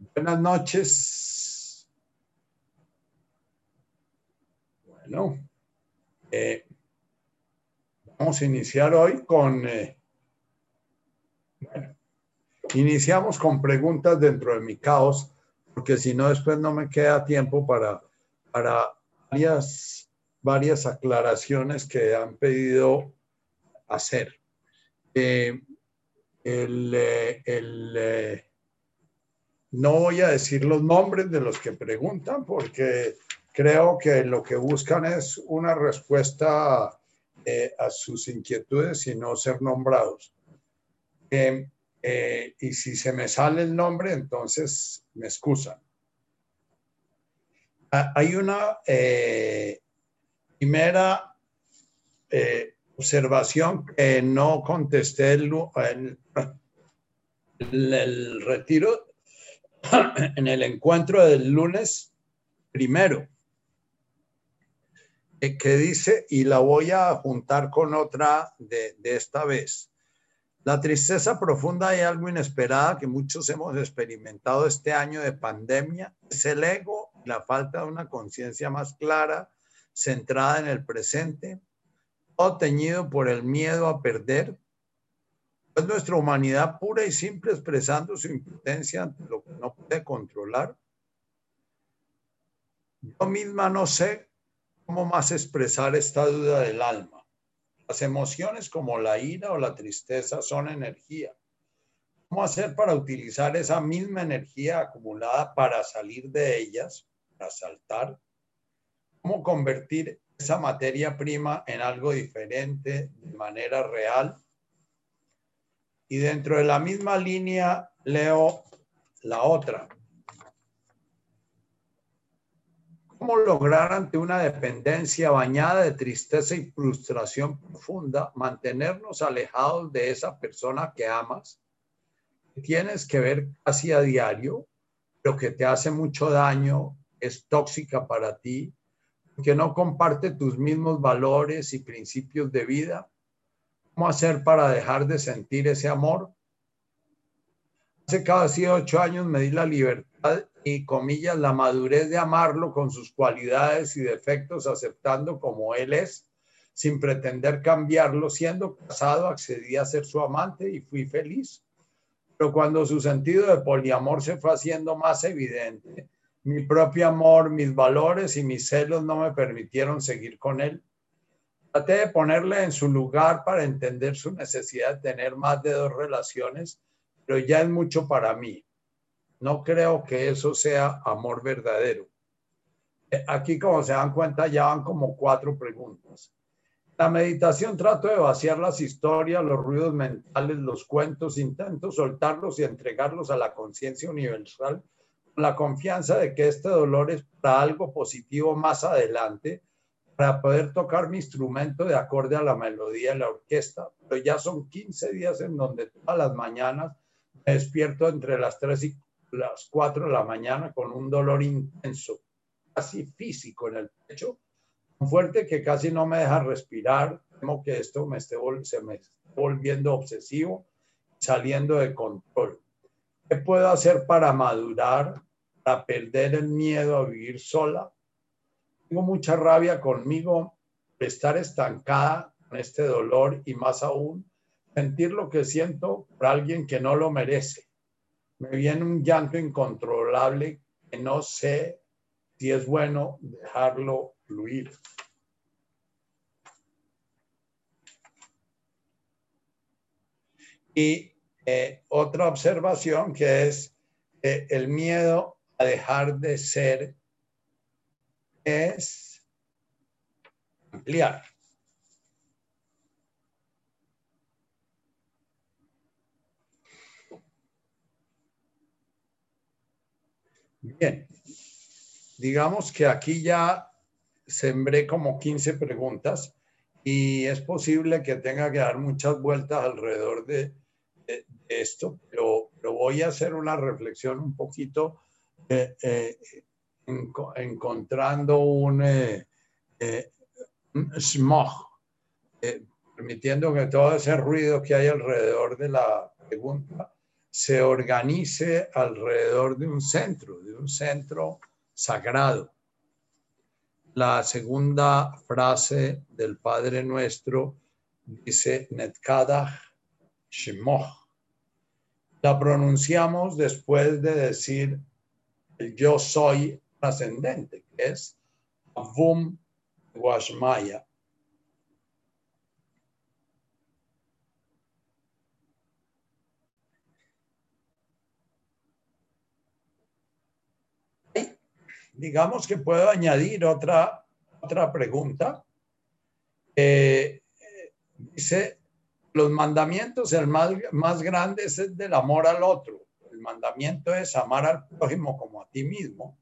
Buenas noches. Bueno, eh, vamos a iniciar hoy con, eh, iniciamos con preguntas dentro de mi caos, porque si no después no me queda tiempo para, para varias, varias aclaraciones que han pedido hacer. Eh, el, el no voy a decir los nombres de los que preguntan porque creo que lo que buscan es una respuesta eh, a sus inquietudes y no ser nombrados. Em, eh, y si se me sale el nombre, entonces me excusan. Ah, hay una eh, primera observación que no contesté el, el retiro en el encuentro del lunes primero, que dice, y la voy a juntar con otra de, esta vez. La tristeza profunda y algo inesperada que muchos hemos experimentado este año de pandemia es el ego, la falta de una conciencia más clara, centrada en el presente, o teñido por el miedo a perder, es nuestra humanidad pura y simple expresando su impotencia ante lo que no puede controlar. Yo misma no sé cómo más expresar esta duda del alma. Las emociones como la ira o la tristeza son energía. ¿Cómo hacer para utilizar esa misma energía acumulada para salir de ellas, para saltar? ¿Cómo convertir esa materia prima en algo diferente de manera real? Y dentro de la misma línea leo la otra. ¿Cómo lograr ante una dependencia bañada de tristeza y frustración profunda mantenernos alejados de esa persona que amas, que tienes que ver casi a diario, pero que te hace mucho daño, es tóxica para ti, que no comparte tus mismos valores y principios de vida? ¿Cómo hacer para dejar de sentir ese amor? Hace casi ocho años me di la libertad y, comillas, la madurez de amarlo con sus cualidades y defectos, aceptando como él es, sin pretender cambiarlo. Siendo casado, accedí a ser su amante y fui feliz. Pero cuando su sentido de poliamor se fue haciendo más evidente, mi propio amor, mis valores y mis celos no me permitieron seguir con él. Traté de ponerle en su lugar para entender su necesidad de tener más de dos relaciones, pero ya es mucho para mí. No creo que eso sea amor verdadero. Eh, aquí, como se dan cuenta, ya van como cuatro preguntas. La meditación trato de vaciar las historias, los ruidos mentales, los cuentos, intento soltarlos y entregarlos a la conciencia universal con la confianza de que este dolor es para algo positivo más adelante para poder tocar mi instrumento de acorde a la melodía de la orquesta. Pero ya son 15 días en donde todas las mañanas me despierto entre las 3 y las 4 de la mañana con un dolor intenso, casi físico en el pecho, tan fuerte que casi no me deja respirar. Temo que esto me esté, se me esté volviendo obsesivo, saliendo de control. ¿Qué puedo hacer para madurar, para perder el miedo a vivir sola? Tengo mucha rabia conmigo de estar estancada con este dolor y más aún sentir lo que siento por alguien que no lo merece. Me viene un llanto incontrolable que no sé si es bueno dejarlo fluir. Y eh, otra observación que es el miedo a dejar de ser es ampliar. Bien, digamos que aquí ya sembré como 15 preguntas y es posible que tenga que dar muchas vueltas alrededor de, esto, pero, voy a hacer una reflexión un poquito eh, eh, encontrando un, eh, eh, eh, permitiendo que todo ese ruido que hay alrededor de la pregunta se organice alrededor de un centro, de un centro sagrado. La segunda frase del Padre Nuestro dice Netkada Shemoch. La pronunciamos después de decir yo soy trascendente, que es Avum Washmaya. digamos que puedo añadir otra, otra pregunta. Eh, dice, los mandamientos, el más, más grande es el del amor al otro. El mandamiento es amar al prójimo como a ti mismo.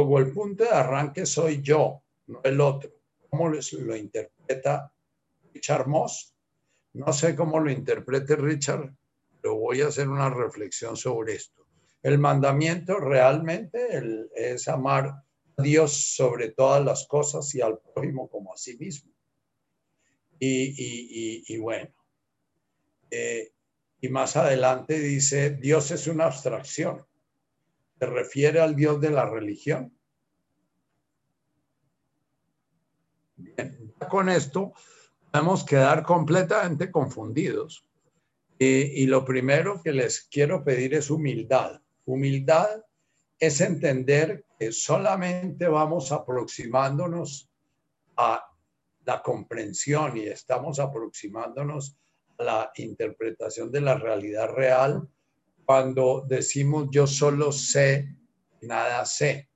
Luego el punto de arranque soy yo, no el otro. ¿Cómo lo interpreta Richard Moss? No sé cómo lo interprete Richard, pero voy a hacer una reflexión sobre esto. El mandamiento realmente es amar a Dios sobre todas las cosas y al prójimo como a sí mismo. Y, bueno, eh, y más adelante dice, Dios es una abstracción. Se refiere al Dios de la religión. Bien, con esto podemos quedar completamente confundidos. y lo primero que les quiero pedir es humildad. Humildad es entender que solamente vamos aproximándonos a la comprensión y estamos aproximándonos a la interpretación de la realidad real cuando decimos yo solo sé, nada sé.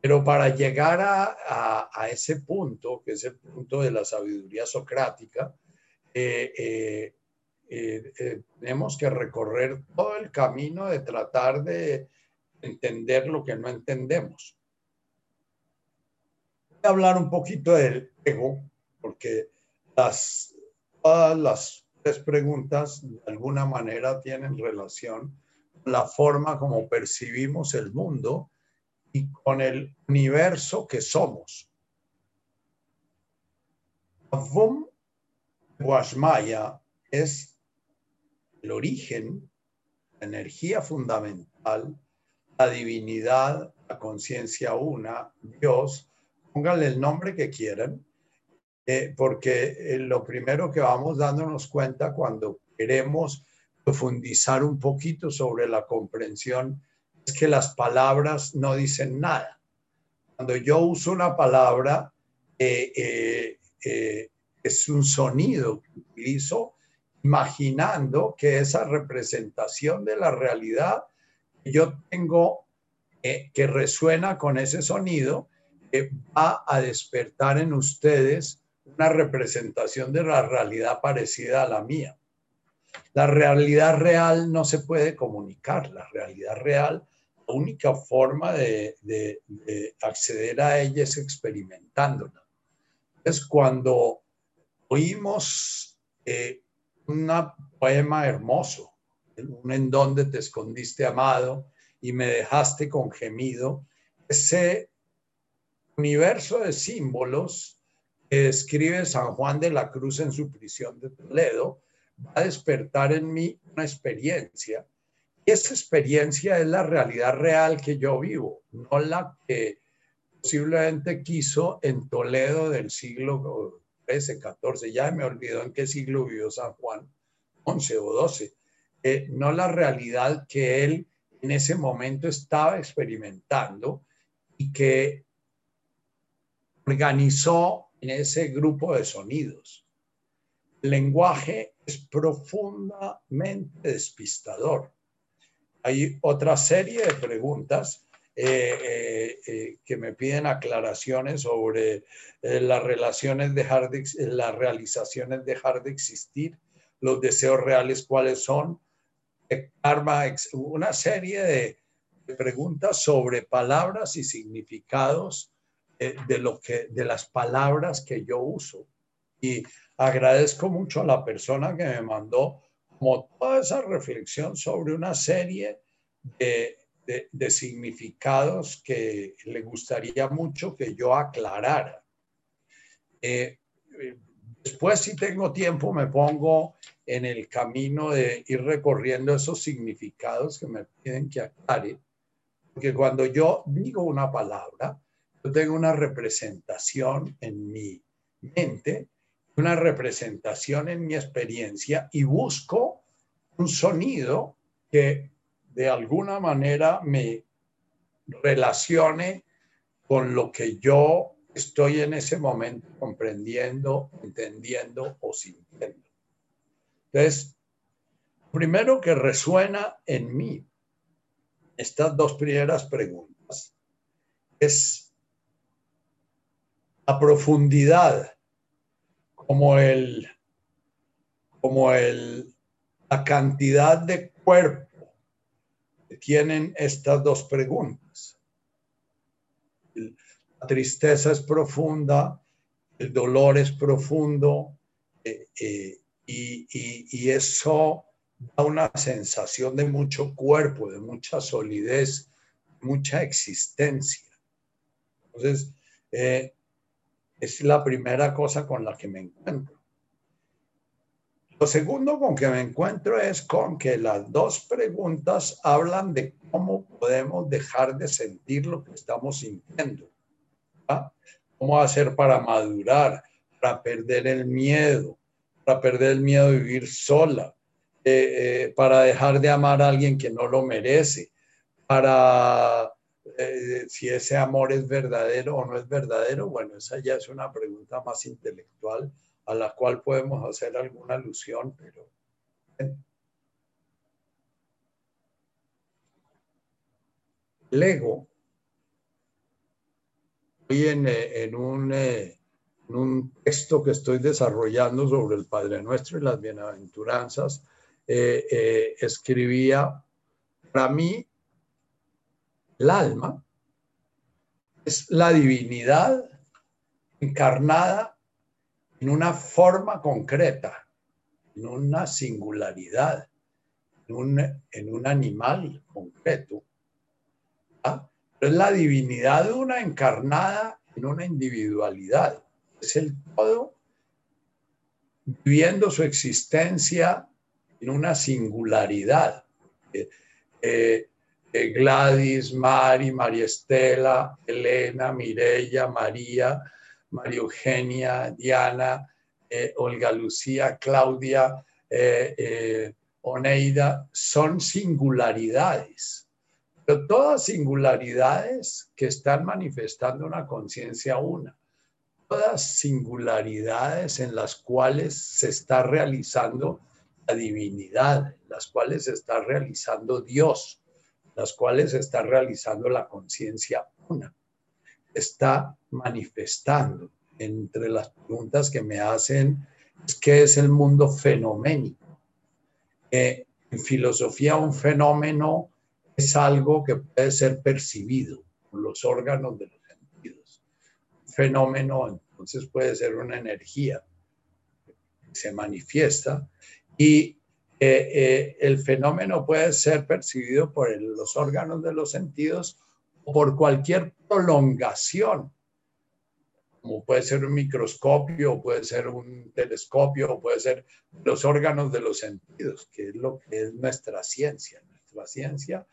Pero para llegar a, ese punto, que es el punto de la sabiduría socrática, eh, eh, eh, tenemos que recorrer todo el camino de tratar de entender lo que no entendemos. Voy a hablar un poquito del ego, porque las, todas las preguntas de alguna manera tienen relación con la forma como percibimos el mundo y con el universo que somos. Avum Guashmaya es el origen, la energía fundamental, la divinidad, la conciencia una, Dios, pónganle el nombre que quieran, eh, porque eh, lo primero que vamos dándonos cuenta cuando queremos profundizar un poquito sobre la comprensión es que las palabras no dicen nada. Cuando yo uso una palabra, eh, es un sonido que utilizo imaginando que esa representación de la realidad que yo tengo eh, que resuena con ese sonido eh, va a despertar en ustedes una representación de la realidad parecida a la mía. La realidad real no se puede comunicar, la realidad real, la única forma de, acceder a ella es experimentándola. Es cuando oímos eh, un poema hermoso, un en donde te escondiste amado y me dejaste con gemido, ese universo de símbolos escribe San Juan de la Cruz en su prisión de Toledo, va a despertar en mí una experiencia. Y esa experiencia es la realidad real que yo vivo, no la que posiblemente quiso en Toledo del siglo 13, 14, ya me olvidó en qué siglo vivió San Juan, 11 o 12, eh, no la realidad que él en ese momento estaba experimentando y que organizó en ese grupo de sonidos. El lenguaje es profundamente despistador. Hay otra serie de preguntas eh, eh, eh, que me piden aclaraciones sobre las relaciones dejar de, las realizaciones dejar de existir, los deseos reales cuáles son, karma, una serie de, preguntas sobre palabras y significados de lo que de las palabras que yo uso y agradezco mucho a la persona que me mandó toda esa reflexión sobre una serie de de, significados que le gustaría mucho que yo aclarara. Eh, después, si tengo tiempo, me pongo en el camino de ir recorriendo esos significados que me piden que aclare, porque cuando yo digo una palabra, tengo una representación en mi mente, una representación en mi experiencia y busco un sonido que de alguna manera me relacione con lo que yo estoy en ese momento comprendiendo, entendiendo o sintiendo. Entonces, primero que resuena en mí, estas dos primeras preguntas, es la profundidad, como el, como el, la cantidad de cuerpo que tienen estas dos preguntas. La tristeza es profunda, el dolor es profundo, eh, eh, y, eso da una sensación de mucho cuerpo, de mucha solidez, mucha existencia. Entonces, eh, es la primera cosa con la que me encuentro. Lo segundo con que me encuentro es con que las dos preguntas hablan de cómo podemos dejar de sentir lo que estamos sintiendo. ¿Cómo hacer para madurar, para perder el miedo, para perder el miedo de vivir sola, eh, eh, para dejar de amar a alguien que no lo merece, para eh, si ese amor es verdadero o no es verdadero. Bueno, esa ya es una pregunta más intelectual a la cual podemos hacer alguna alusión, pero... El ego, hoy en un en un texto que estoy desarrollando sobre el Padre Nuestro y las bienaventuranzas, eh, eh, escribía, para mí, el alma es la divinidad encarnada en una forma concreta, en una singularidad, en un, animal concreto. ¿ah? es la divinidad una encarnada en una individualidad es el todo viviendo su existencia en una singularidad. Eh, eh, Gladys, Mari, María Estela, Elena, Mirella, María, María Eugenia, Diana, Olga Lucía, Claudia, Oneida, son singularidades, pero todas singularidades que están manifestando una conciencia una. Todas singularidades en las cuales se está realizando la divinidad, en las cuales se está realizando Dios, las cuales está realizando la conciencia una. Está manifestando entre las preguntas que me hacen es qué es el mundo fenoménico. Eh, en filosofía un fenómeno es algo que puede ser percibido por los órganos de los fenómeno, entonces puede ser una energía que se manifiesta y eh, el fenómeno puede ser percibido por los órganos de los sentidos o por cualquier prolongación, como puede ser un microscopio, puede ser un telescopio, puede ser los órganos de los sentidos, que es lo que es nuestra ciencia. Nuestra ciencia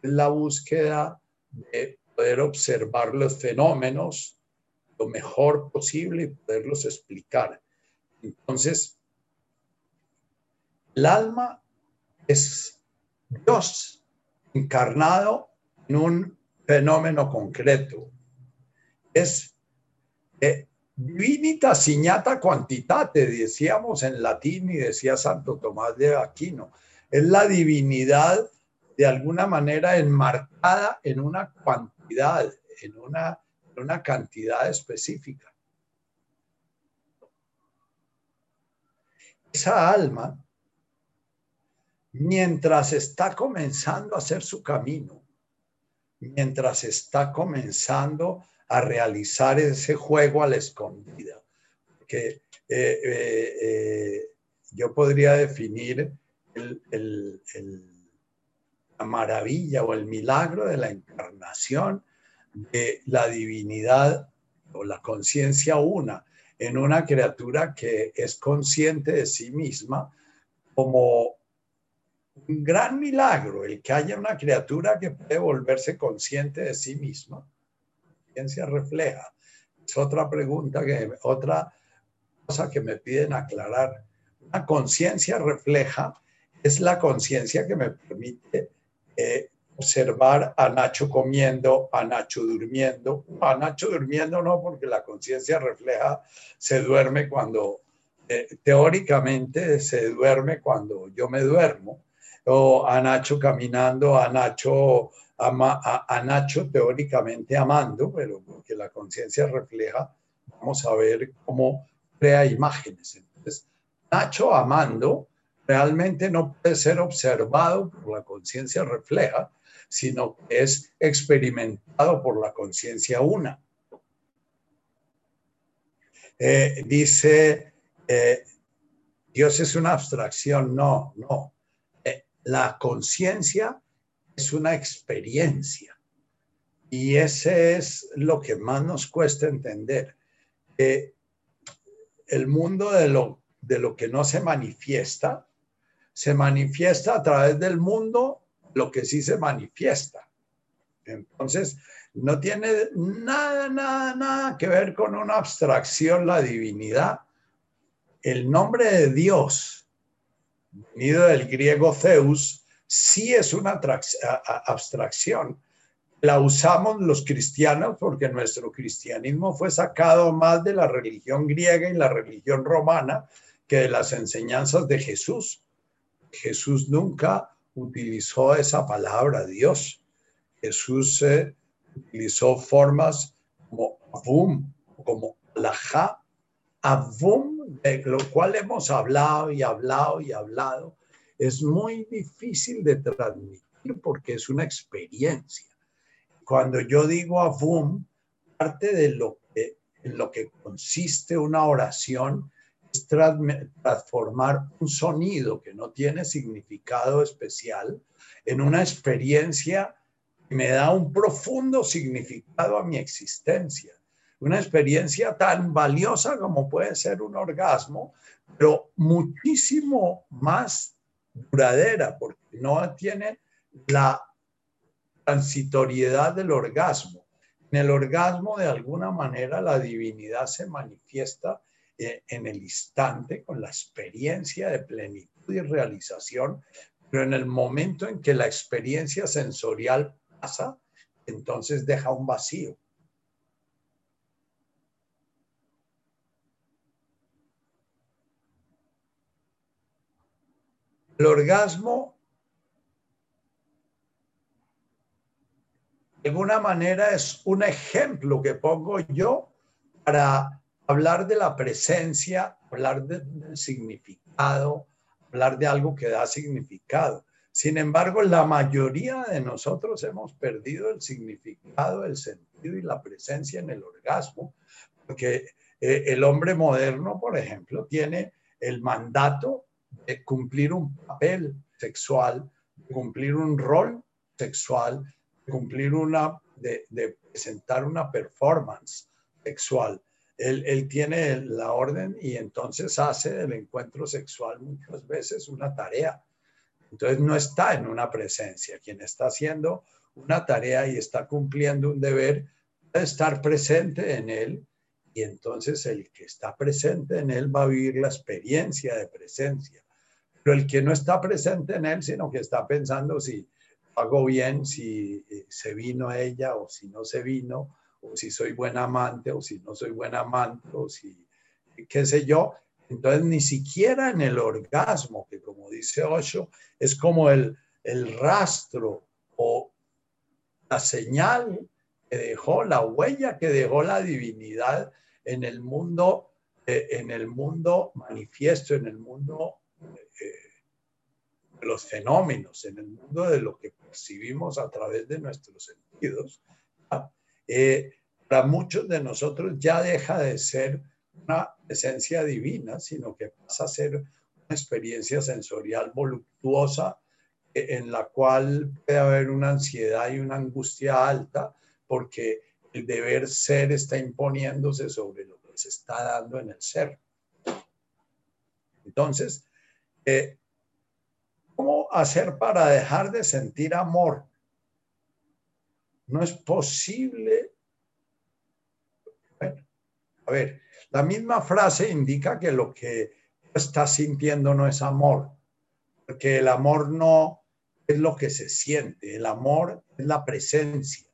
es la búsqueda de poder observar los fenómenos lo mejor posible y poderlos explicar. Entonces, el alma es Dios encarnado en un fenómeno concreto. Es eh, divinita signata quantitate, decíamos en latín y decía Santo Tomás de Aquino. Es la divinidad de alguna manera enmarcada en una cuantidad, en una una cantidad específica. Esa alma, mientras está comenzando a hacer su camino, mientras está comenzando a realizar ese juego a la escondida, que eh, eh, eh, yo podría definir la maravilla o el milagro de la encarnación de la divinidad o la conciencia una en una criatura que es consciente de sí misma, como un gran milagro el que haya una criatura que puede volverse consciente de sí misma. Ciencia refleja. Es otra pregunta que, otra cosa que me piden aclarar. Una conciencia refleja es la conciencia que me permite eh, observar a Nacho comiendo, a Nacho durmiendo. A Nacho durmiendo no, porque la conciencia refleja, se duerme cuando, eh, teóricamente se duerme cuando yo me duermo, o a Nacho caminando, a Nacho, a, Nacho teóricamente amando, pero porque la conciencia refleja, vamos a ver cómo crea imágenes. Entonces, Nacho amando realmente no puede ser observado por la conciencia refleja, sino que es experimentado por la conciencia una. Eh, dice, eh, Dios es una abstracción, no, no. La conciencia es una experiencia. Y ese es lo que más nos cuesta entender. el mundo de lo, de lo que no se manifiesta, se manifiesta a través del mundo lo que sí se manifiesta. Entonces, no tiene nada, nada, nada que ver con una abstracción la divinidad. El nombre de Dios, venido del griego Zeus, sí es una abstracción. La usamos los cristianos porque nuestro cristianismo fue sacado más de la religión griega y la religión romana que de las enseñanzas de Jesús. Jesús nunca utilizó esa palabra Dios. Jesús eh, utilizó formas como avum, como laja, avum, de lo cual hemos hablado y hablado y hablado. Es muy difícil de transmitir porque es una experiencia. Cuando yo digo avum, parte de lo que, en lo que consiste una oración transformar un sonido que no tiene significado especial en una experiencia que me da un profundo significado a mi existencia. Una experiencia tan valiosa como puede ser un orgasmo, pero muchísimo más duradera, porque no tiene la transitoriedad del orgasmo. En el orgasmo, de alguna manera, la divinidad se manifiesta eh, en el instante, con la experiencia de plenitud y realización, pero en el momento en que la experiencia sensorial pasa, entonces deja un vacío. El orgasmo, de alguna manera, es un ejemplo que pongo yo para hablar de la presencia, hablar del significado, hablar de algo que da significado. Sin embargo, la mayoría de nosotros hemos perdido el significado, el sentido y la presencia en el orgasmo, porque eh, el hombre moderno, por ejemplo, tiene el mandato de cumplir un papel sexual, de cumplir un rol sexual, de cumplir una, de presentar una performance sexual él, tiene la orden y entonces hace del encuentro sexual muchas veces una tarea. Entonces no está en una presencia. Quien está haciendo una tarea y está cumpliendo un deber puede estar presente en él y entonces el que está presente en él va a vivir la experiencia de presencia. Pero el que no está presente en él, sino que está pensando si hago bien, si eh, se vino ella o si no se vino, o si soy buen amante, o si no soy buen amante, o si, qué sé yo. Entonces, ni siquiera en el orgasmo, que como dice Osho, es como el, el rastro o la señal que dejó, la huella que dejó la divinidad en el mundo, eh, en el mundo manifiesto, en el mundo eh, los fenómenos, en el mundo de lo que percibimos a través de nuestros sentidos. Eh, para muchos de nosotros ya deja de ser una esencia divina, sino que pasa a ser una experiencia sensorial voluptuosa eh, en la cual puede haber una ansiedad y una angustia alta porque el deber ser está imponiéndose sobre lo que se está dando en el ser. Entonces, ¿Cómo hacer para dejar de sentir amor? No es posible. a ver, la misma frase indica que lo que estás sintiendo no es amor, porque el amor no es lo que se siente, el amor es la presencia.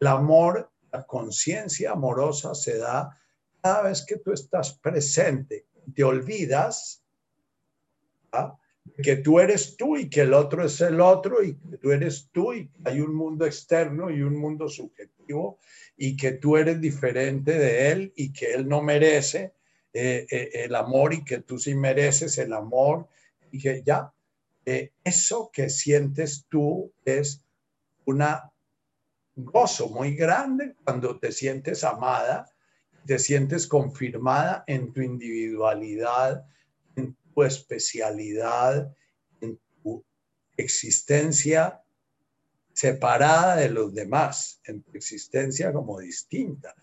El amor, la conciencia amorosa se da cada vez que tú estás presente, te olvidas. Que tú eres tú y que el otro es el otro y que tú eres tú y hay un mundo externo y un mundo subjetivo y que tú eres diferente de él y que él no merece eh, eh, el amor y que tú sí mereces el amor. Y que ya, eh, eso que sientes tú es una gozo muy grande cuando te sientes amada, te sientes confirmada en tu individualidad, especialidad, en tu existencia separada de los demás, en tu existencia como distinta.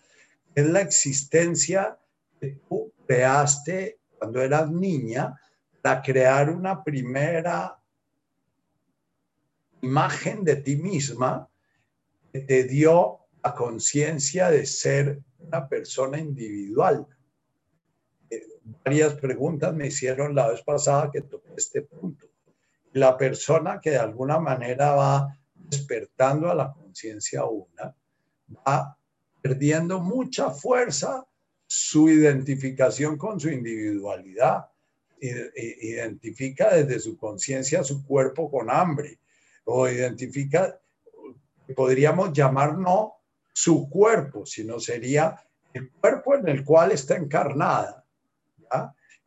Es la existencia que tú creaste cuando eras niña para crear una primera imagen de ti misma que te dio la conciencia de ser una persona individual. Varias preguntas me hicieron la vez pasada que toqué este punto. La persona que de alguna manera va despertando a la conciencia una, va perdiendo mucha fuerza su identificación con su individualidad. Identifica desde su conciencia su cuerpo con hambre o identifica, podríamos llamar no su cuerpo, sino sería el cuerpo en el cual está encarnada,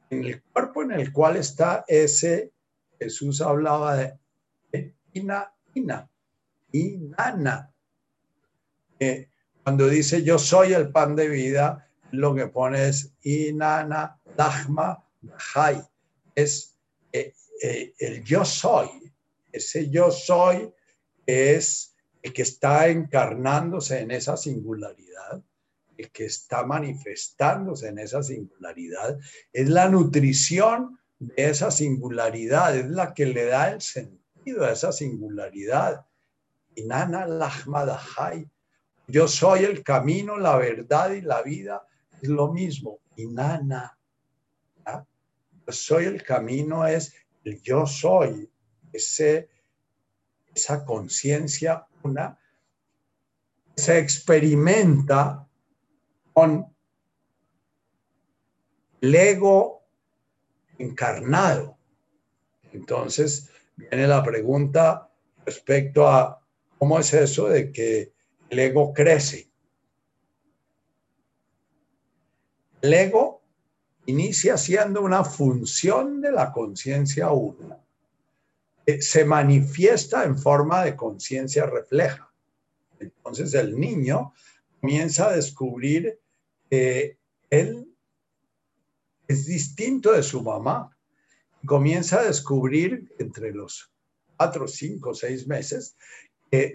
en el cuerpo en el cual está ese, Jesús hablaba de, ina, ina, inana. Eh, cuando dice yo soy el pan de vida, lo que pone es inana, dahma, hay. Es eh, eh, el yo soy. Ese yo soy es el que está encarnándose en esa singularidad, el que está manifestándose en esa singularidad. Es la nutrición de esa singularidad, es la que le da el sentido a esa singularidad. Inana Lahmadahai. Yo soy el camino, la verdad y la vida. Es lo mismo. Inana. Yo soy el camino, es yo soy. Ese, esa conciencia una se experimenta con el ego encarnado. Entonces viene la pregunta respecto a ¿Cómo es eso de que el ego crece? El ego inicia siendo una función de la conciencia una. Se manifiesta en forma de conciencia refleja. Entonces el niño comienza a descubrir que él es distinto de su mamá. Comienza a descubrir entre los cuatro, cinco, seis meses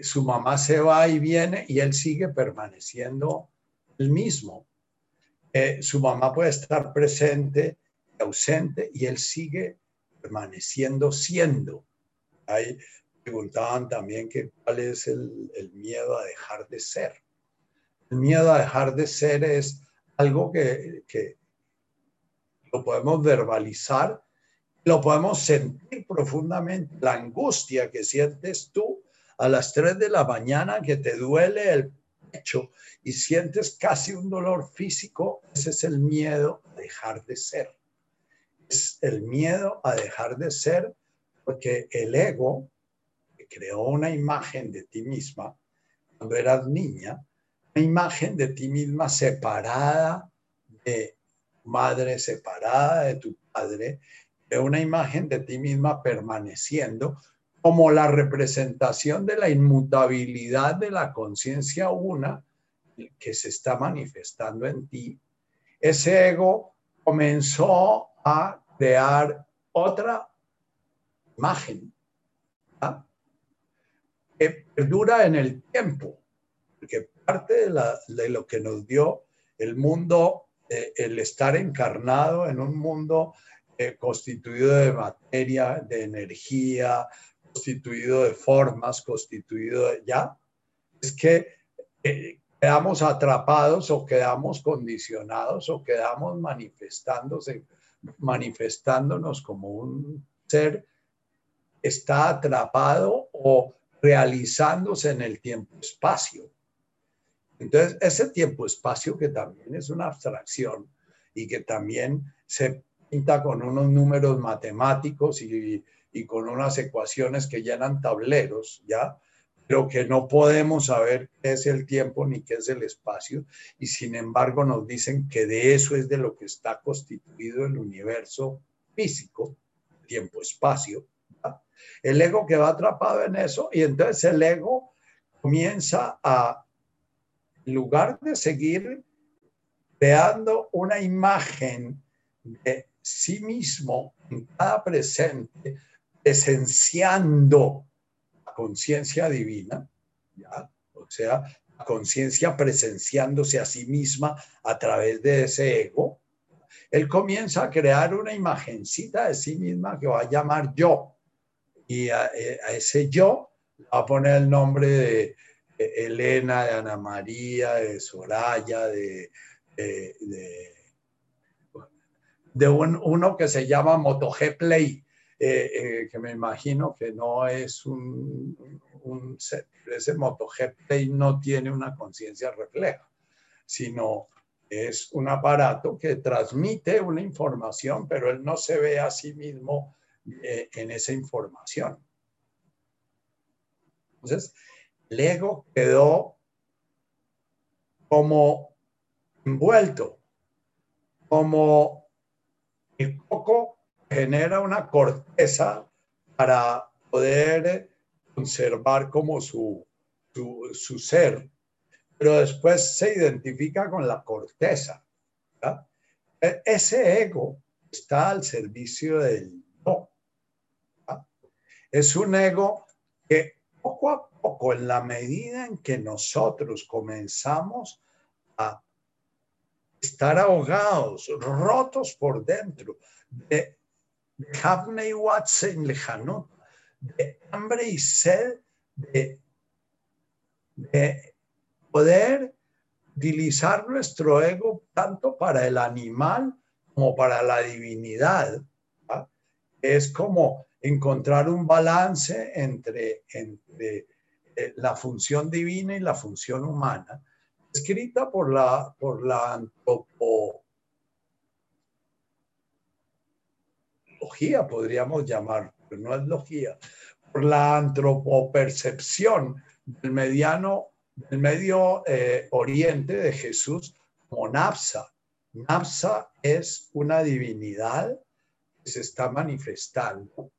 su mamá se va y viene y él sigue permaneciendo el mismo. Eh, su mamá puede estar presente, ausente, y él sigue permaneciendo siendo. Ahí preguntaban también que cuál es el miedo a dejar de ser. El miedo a dejar de ser es algo que, lo podemos verbalizar, lo podemos sentir profundamente, la angustia que sientes tú a las 3 de la mañana que te duele el pecho y sientes casi un dolor físico, ese es el miedo a dejar de ser. Es el miedo a dejar de ser porque el ego creó una imagen de ti misma cuando eras niña, una imagen de ti misma separada de tu madre, separada de tu padre, una imagen de ti misma permaneciendo como la representación de la inmutabilidad de la conciencia una que se está manifestando en ti, ese ego comenzó a crear otra imagen que perdura en el tiempo, porque parte de, lo que nos dio el mundo, eh, el estar encarnado en un mundo eh, constituido de materia, de energía, constituido de formas, constituido de... ¿Ya? Es que eh, quedamos atrapados o quedamos condicionados o quedamos manifestándose, manifestándonos como un ser está atrapado o realizándose en el tiempo-espacio. Entonces, ese tiempo-espacio que también es una abstracción y que también se pinta con unos números matemáticos y, y con unas ecuaciones que llenan tableros, ¿ya? Pero que no podemos saber qué es el tiempo ni qué es el espacio, y sin embargo nos dicen que de eso es de lo que está constituido el universo físico, tiempo-espacio, el ego que va atrapado en eso y entonces el ego comienza a, en lugar de seguir creando una imagen de sí mismo en cada presente, esenciando la conciencia divina, ¿ya? o sea, la conciencia presenciándose a sí misma a través de ese ego, él comienza a crear una imagencita de sí misma que va a llamar yo y a, ese yo va a poner el nombre de, Elena, de Ana María, de Soraya, de, de, uno que se llama MotoG Play, eh, eh, que me imagino que no es un, un ese MotoG Play no tiene una conciencia refleja, sino es un aparato que transmite una información, pero él no se ve a sí mismo eh, en esa información. Entonces, el ego quedó como envuelto, como el coco genera una corteza para poder conservar como su, su, ser, pero después se identifica con la corteza. Ese ego está al servicio del es un ego que poco a poco, en la medida en que nosotros comenzamos a estar ahogados, rotos por dentro, de de hambre y sed, de, de poder utilizar nuestro ego tanto para el animal como para la divinidad. Es como encontrar un balance entre, entre eh, la función divina y la función humana, escrita por la, por la antropología, podríamos llamar, pero no es logía, por la antropopercepción del mediano, del medio eh, oriente de Jesús como Napsa. Napsa es una divinidad que se está manifestando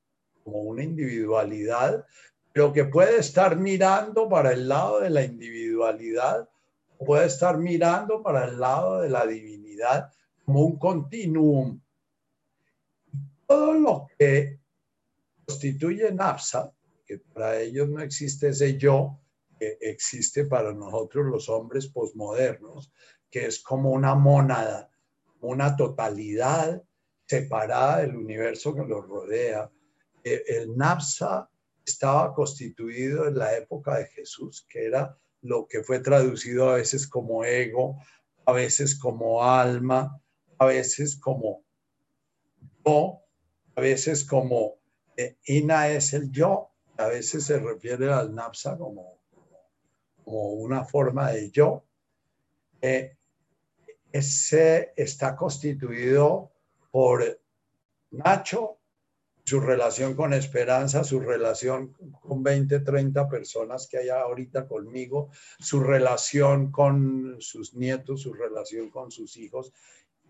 como una individualidad, pero que puede estar mirando para el lado de la individualidad, puede estar mirando para el lado de la divinidad como un continuum. Todo lo que constituye Napsa, que para ellos no existe ese yo, que existe para nosotros los hombres posmodernos, que es como una mónada, una totalidad separada del universo que los rodea, el NAPSA estaba constituido en la época de Jesús, que era lo que fue traducido a veces como ego, a veces como alma, a veces como yo, a veces como eh, Ina es el yo, a veces se refiere al Napsa como, como una forma de yo. Eh, ese está constituido por Nacho, su relación con Esperanza, su relación con 20, 30 personas que hay ahorita conmigo, su relación con sus nietos, su relación con sus hijos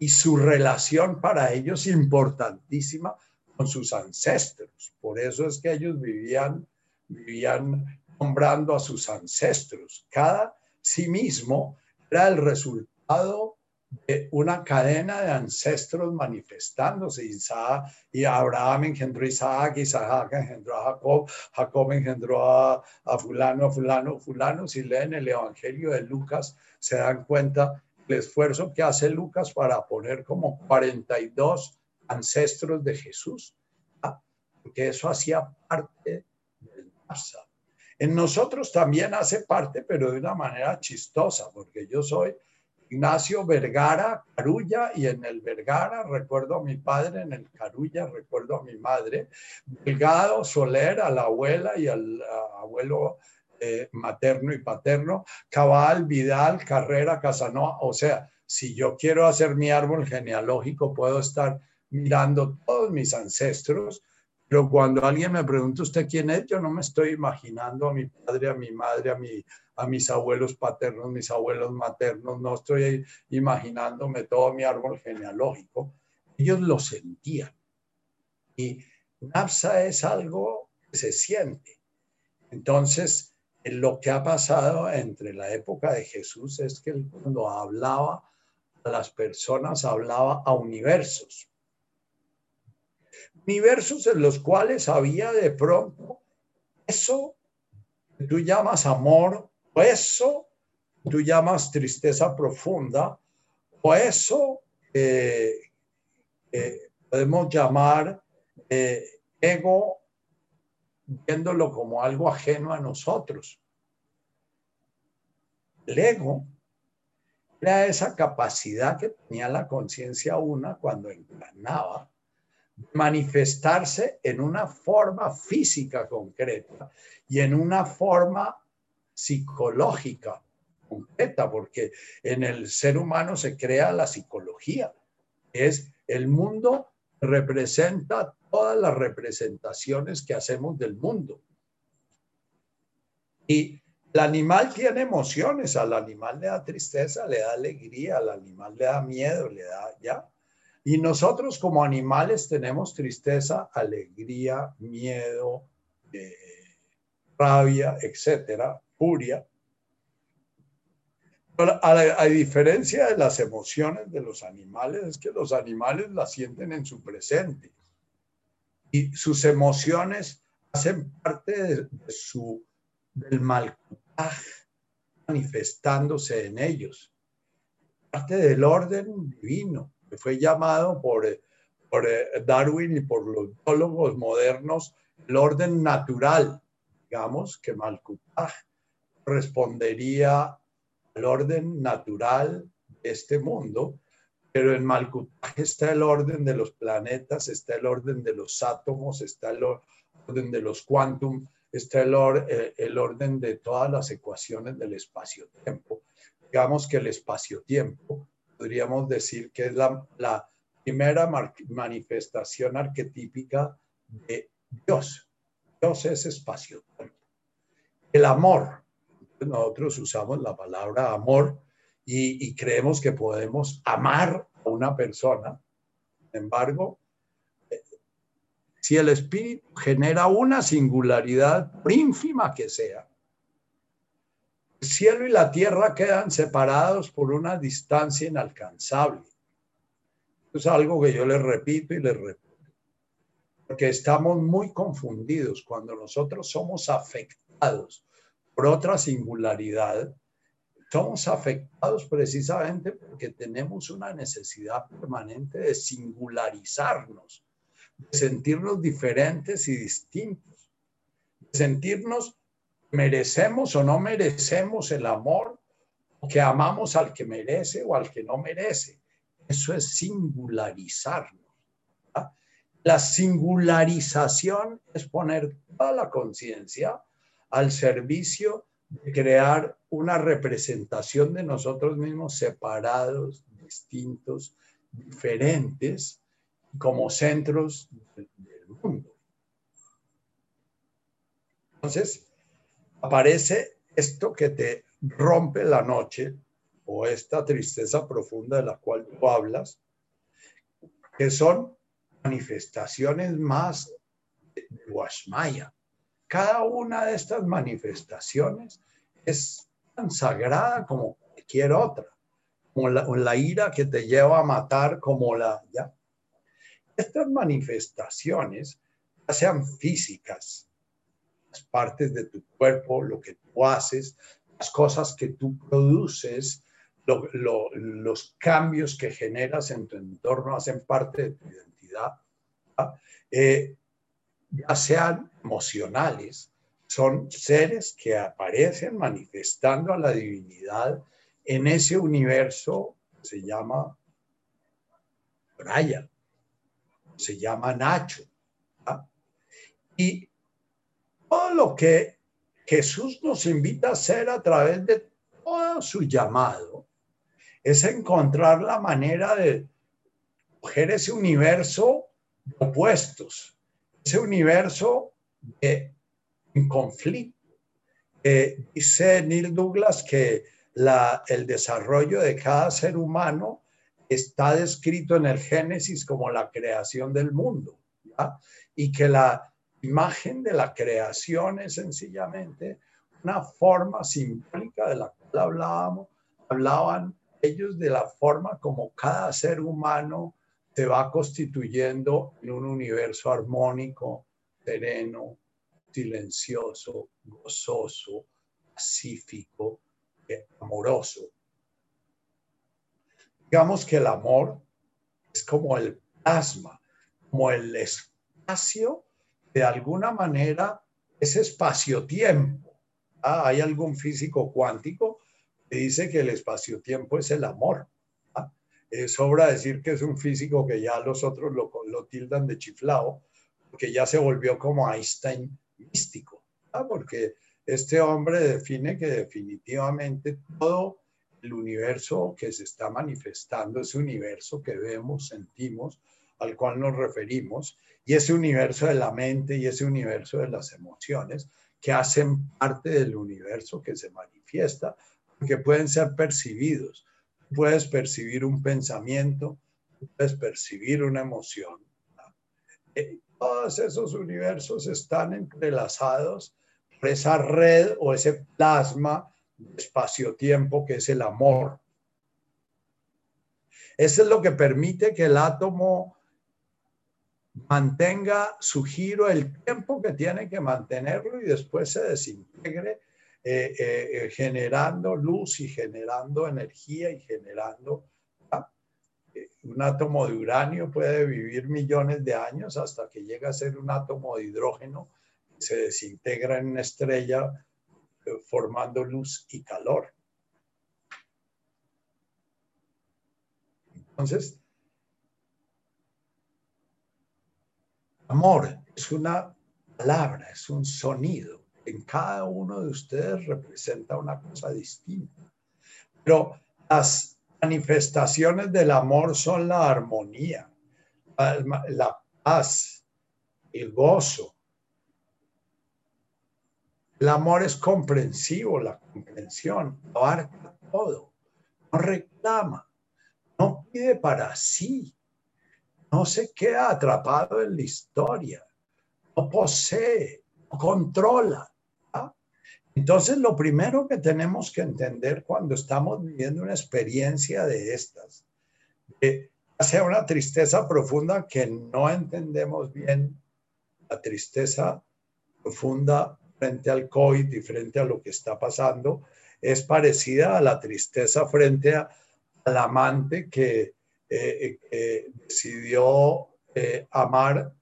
y su relación para ellos importantísima con sus ancestros. Por eso es que ellos vivían, vivían nombrando a sus ancestros. Cada sí mismo era el resultado una cadena de ancestros manifestándose. Isaac, y Abraham engendró a Isaac, Isaac engendró a Jacob, Jacob engendró a, a fulano, a fulano, fulano. Si leen el Evangelio de Lucas, se dan cuenta el esfuerzo que hace Lucas para poner como 42 ancestros de Jesús, ¿ah? porque eso hacía parte del NASA. En nosotros también hace parte, pero de una manera chistosa, porque yo soy Ignacio Vergara, Carulla, y en el Vergara recuerdo a mi padre, en el Carulla recuerdo a mi madre, Delgado, Soler, a la abuela y al abuelo eh, materno y paterno, Cabal, Vidal, Carrera, Casanova, o sea, si yo quiero hacer mi árbol genealógico, puedo estar mirando todos mis ancestros, pero cuando alguien me pregunta usted quién es, yo no me estoy imaginando a mi padre, a mi madre, a, mi, a mis abuelos paternos, mis abuelos maternos, no estoy imaginándome todo mi árbol genealógico. Ellos lo sentían. Y NAPSA es algo que se siente. Entonces, lo que ha pasado entre la época de Jesús es que cuando hablaba a las personas, hablaba a universos universos en los cuales había de pronto eso que tú llamas amor, eso tú llamas tristeza profunda, o eso que podemos llamar eh, ego, viéndolo como algo ajeno a nosotros. El ego era esa capacidad que tenía la conciencia una cuando encarnaba manifestarse en una forma física concreta y en una forma psicológica concreta, porque en el ser humano se crea la psicología, es el mundo representa todas las representaciones que hacemos del mundo. Y el animal tiene emociones, al animal le da tristeza, le da alegría, al animal le da miedo, le da ya. Y nosotros como animales tenemos tristeza, alegría, miedo, eh, rabia, etcétera, furia. Pero a, diferencia de las emociones de los animales, es que los animales las sienten en su presente. Y sus emociones hacen parte de, su, del mal manifestándose en ellos. Parte del orden divino fue llamado por, por eh, Darwin y por los biólogos modernos el orden natural, digamos, que Malkutaj respondería al orden natural de este mundo, pero en Malkutaj está el orden de los planetas, está el orden de los átomos, está el orden de los quantum, está el, eh, orden de todas las ecuaciones del espacio-tiempo. Digamos que el espacio-tiempo podríamos decir que es la, primera manifestación arquetípica de Dios. Dios es espacio. El amor. Nosotros usamos la palabra amor y, creemos que podemos amar a una persona. Sin embargo, si el espíritu genera una singularidad, ínfima que sea, el cielo y la tierra quedan separados por una distancia inalcanzable. es algo que yo les repito y les repito. Porque estamos muy confundidos cuando nosotros somos afectados por otra singularidad. Somos afectados precisamente porque tenemos una necesidad permanente de singularizarnos, de sentirnos diferentes y distintos, de sentirnos merecemos o no merecemos el amor, que amamos al que merece o al que no merece. Eso es singularizarnos. La singularización es poner toda la conciencia al servicio de crear una representación de nosotros mismos separados, distintos, diferentes, como centros del mundo. Entonces, aparece esto que te rompe la noche o esta tristeza profunda de la cual tú hablas, que son manifestaciones más de Washmaya. Cada una de estas manifestaciones es tan sagrada como cualquier otra, como la, la ira que te lleva a matar, como la... ¿ya? Estas manifestaciones, ya sean físicas, partes de tu cuerpo, lo que tú haces, las cosas que tú produces, los cambios que generas en tu entorno hacen parte de tu identidad divinidad, eh, ya sean emocionales, son seres que aparecen manifestando a la divinidad en ese universo se llama Brian, se llama Nacho. Y todo lo que Jesús nos invita a hacer a través de todo su llamado es encontrar la manera de coger ese universo opuestos, ese universo de conflicto. dice Neil Douglas que el desarrollo de cada ser humano está descrito en el Génesis como la creación del mundo, y que la imagen de la creación es sencillamente una forma simbólica de la cual hablábamos, hablaban ellos de la forma como cada ser humano se va constituyendo en un universo armónico, sereno, silencioso, gozoso, pacífico, amoroso. Digamos que el amor es como el plasma, como el espacio, de alguna manera, es espacio-tiempo. Ah, hay algún físico cuántico que dice que el espacio-tiempo es el amor. ¿ah? sobra decir que es un físico que ya los otros lo, lo tildan de chiflado, porque ya se volvió como Einstein místico, ¿ah? porque este hombre define que definitivamente todo el universo que se está manifestando, ese universo que vemos, sentimos, al cual nos referimos, y ese universo de la mente y ese universo de las emociones que hacen parte del universo que se manifiesta, que pueden ser percibidos. Puedes percibir un pensamiento, puedes percibir una emoción. Eh, todos esos universos están entrelazados por esa red o ese plasma de espacio-tiempo que es el amor. Eso es lo que permite que el átomo mantenga su giro el tiempo que tiene que mantenerlo y después se desintegre eh, eh, generando luz y generando energía y generando un átomo de uranio puede vivir millones de años hasta que llega a ser un átomo de hidrógeno que se desintegra en una estrella eh, formando luz y calor. Entonces, amor es una palabra, es un sonido. En cada uno de ustedes representa una cosa distinta. Pero las manifestaciones del amor son la armonía, la, paz, el gozo. El amor es comprensivo, la comprensión abarca todo, no reclama, no pide para sí, no se queda atrapado en la historia, no posee, no controla, entonces, lo primero que tenemos que entender cuando estamos viviendo una experiencia de estas, de, sea una tristeza profunda que no entendemos bien, la tristeza profunda frente al COVID y frente a lo que está pasando, es parecida a la tristeza frente al amante que eh, eh, decidió eh, amar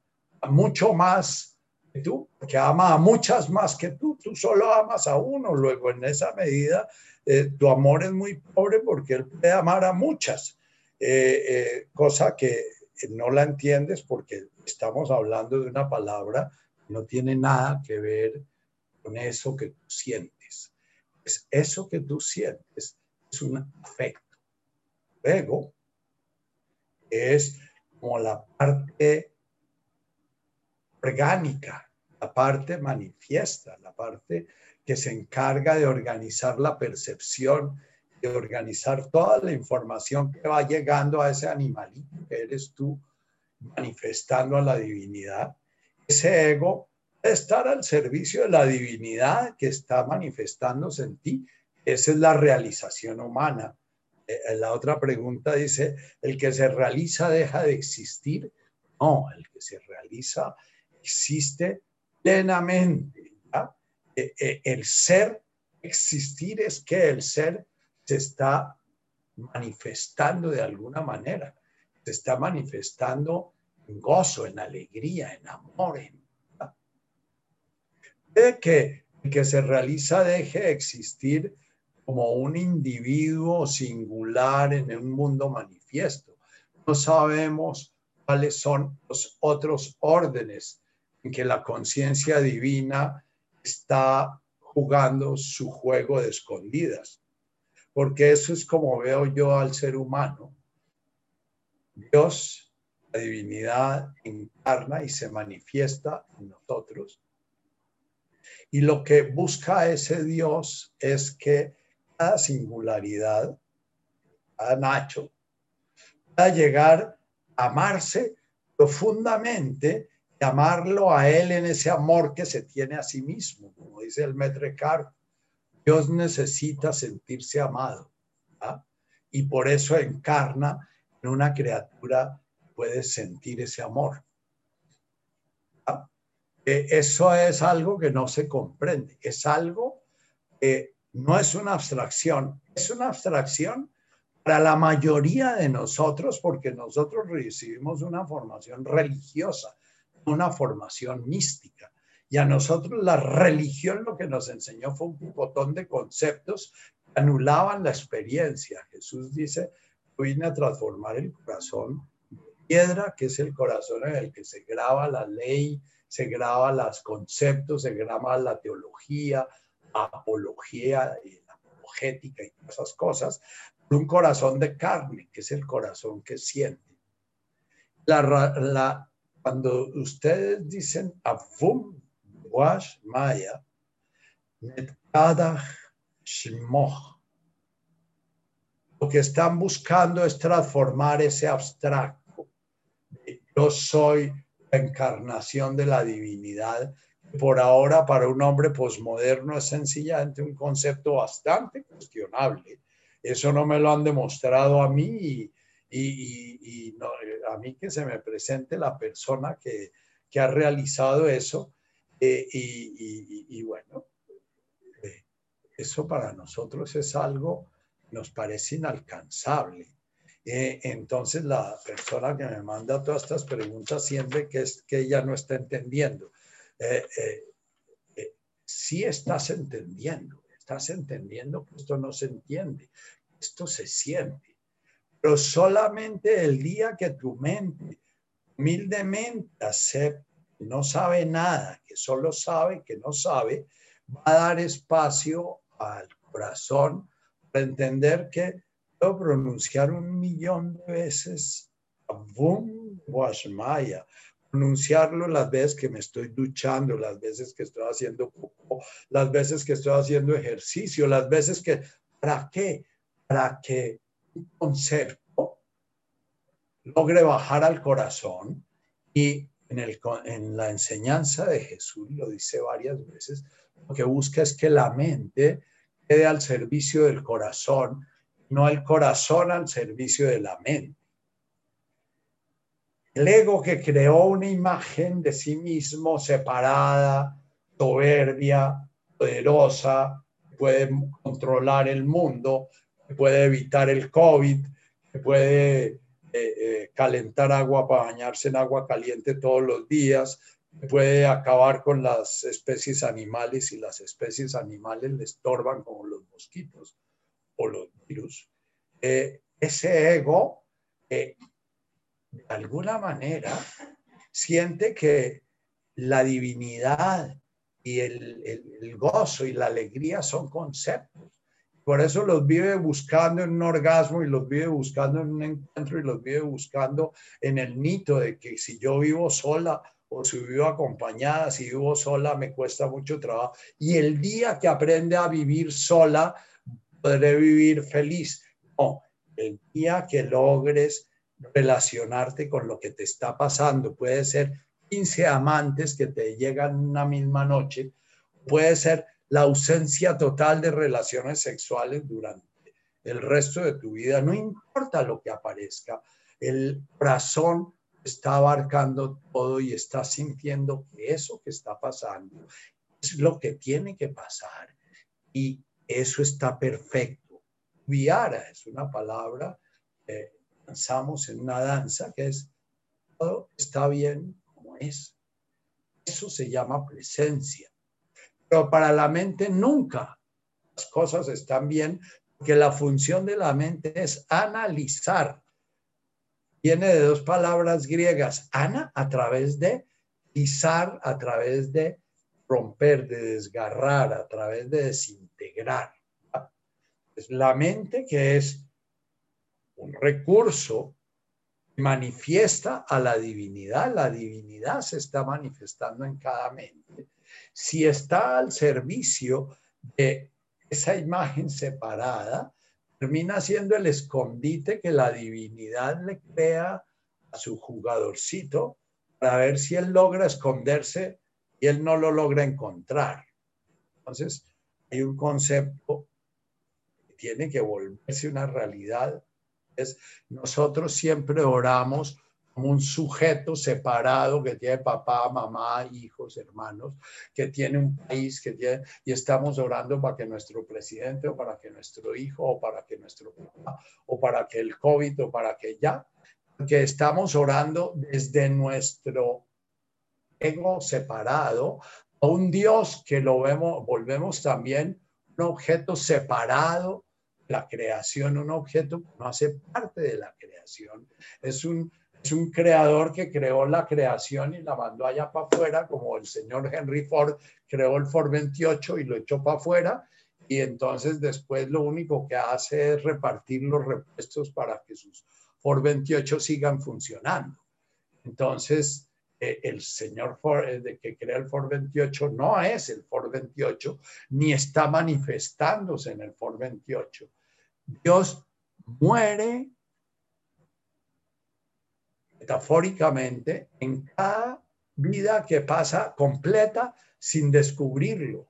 mucho más tú, que ama a muchas más que tú, tú solo amas a uno, luego en esa medida eh, tu amor es muy pobre porque él puede amar a muchas, eh, eh, cosa que no la entiendes porque estamos hablando de una palabra que no tiene nada que ver con eso que tú sientes. Es eso que tú sientes es un afecto. Luego es como la parte orgánica, la parte manifiesta, la parte que se encarga de organizar la percepción, de organizar toda la información que va llegando a ese animalito que eres tú, manifestando a la divinidad. Ese ego estar al servicio de la divinidad que está manifestándose en ti. Esa es la realización humana. Eh, la otra pregunta dice, ¿el que se realiza deja de existir? No, el que se realiza existe plenamente. E, e, el ser, existir es que el ser se está manifestando de alguna manera, se está manifestando en gozo, en alegría, en amor. En... Puede que el que se realiza deje de existir como un individuo singular en un mundo manifiesto. No sabemos cuáles son los otros órdenes en que la conciencia divina está jugando su juego de escondidas. Porque eso es como veo yo al ser humano. Dios, la divinidad, encarna y se manifiesta en nosotros. Y lo que busca ese Dios es que cada singularidad, cada Nacho, pueda llegar a amarse profundamente llamarlo a Él en ese amor que se tiene a sí mismo, como dice el Metre Caro. Dios necesita sentirse amado ¿ah? y por eso encarna en una criatura que puede sentir ese amor. ¿ah? eso es algo que no se comprende, es algo que no es una abstracción, es una abstracción para la mayoría de nosotros porque nosotros recibimos una formación religiosa una formación mística. Y a nosotros la religión lo que nos enseñó fue un botón de conceptos que anulaban la experiencia. Jesús dice, vine a transformar el corazón piedra, que es el corazón en el que se graba la ley, se graba los conceptos, se graba la teología, la apología, y la apologética y todas esas cosas, un corazón de carne, que es el corazón que siente. La, la, cuando ustedes dicen Avum Wash Maya, lo que están buscando es transformar ese abstracto. Yo soy la encarnación de la divinidad. Por ahora, para un hombre posmoderno es sencillamente un concepto bastante cuestionable. Eso no me lo han demostrado a mí y, no, a mí que se me presente la persona que, ha realizado eso eh, y, bueno, eh, eso para nosotros es algo que nos parece inalcanzable. Eh, entonces la persona que me manda todas estas preguntas siente que es que ella no está entendiendo. sí estás entendiendo, estás entendiendo que esto no se entiende, esto se siente pero solamente el día que tu mente humildemente acepte que no sabe nada, que solo sabe que no sabe, va a dar espacio al corazón para entender que puedo pronunciar un millón de veces Avum Washmaya, pronunciarlo las veces que me estoy duchando, las veces que estoy haciendo poco, las veces que estoy haciendo ejercicio, las veces que, ¿para qué? Para que un concepto logre bajar al corazón y en, el, en la enseñanza de Jesús lo dice varias veces, lo que busca es que la mente quede al servicio del corazón, no el corazón al servicio de la mente. El ego que creó una imagen de sí mismo separada, soberbia, poderosa, puede controlar el mundo, puede evitar el COVID, que puede eh, eh, calentar agua para bañarse en agua caliente todos los días, puede acabar con las especies animales y las especies animales le estorban como los mosquitos o los virus. Eh, ese ego, de alguna manera, siente que la divinidad y el gozo y la alegría son conceptos por eso los vive buscando en un orgasmo y los vive buscando en un encuentro y los vive buscando en el mito de que si yo vivo sola o si vivo acompañada, si vivo sola me cuesta mucho trabajo. Y el día que aprende a vivir sola, podré vivir feliz. No, el día que logres relacionarte con lo que te está pasando, puede ser 15 amantes que te llegan una misma noche, puede ser la ausencia total de relaciones sexuales durante el resto de tu vida, no importa lo que aparezca, el corazón está abarcando todo y está sintiendo que eso que está pasando es lo que tiene que pasar y eso está perfecto. Viara es una palabra que lanzamos en una danza que es todo está bien como es. Eso se llama presencia. Pero para la mente nunca las cosas están bien, porque la función de la mente es analizar. Viene de dos palabras griegas, ana a través de, pisar a través de romper, de desgarrar, a través de desintegrar. Es la mente que es un recurso que manifiesta a la divinidad. La divinidad se está manifestando en cada mente. Si está al servicio de esa imagen separada, termina siendo el escondite que la divinidad le crea a su jugadorcito para ver si él logra esconderse y él no lo logra encontrar. Entonces, hay un concepto que tiene que volverse una realidad. Es, nosotros siempre oramos como un sujeto separado que tiene papá, mamá, hijos, hermanos, que tiene un país, que tiene, y estamos orando para que nuestro presidente o para que nuestro hijo o para que nuestro papá o para que el COVID o para que ya, que estamos orando desde nuestro ego separado a un Dios que lo vemos, volvemos también un objeto separado la creación, un objeto que no hace parte de la creación. Es un, es un creador que creó la creación y la mandó allá para afuera, como el señor Henry Ford creó el Ford 28 y lo echó para afuera. Y entonces después lo único que hace es repartir los repuestos para que sus Ford 28 sigan funcionando. Entonces, el señor Ford, eh, que crea el Ford 28 no es el Ford 28, ni está manifestándose en el Ford 28. Dios muere metafóricamente en cada vida que pasa completa sin descubrirlo,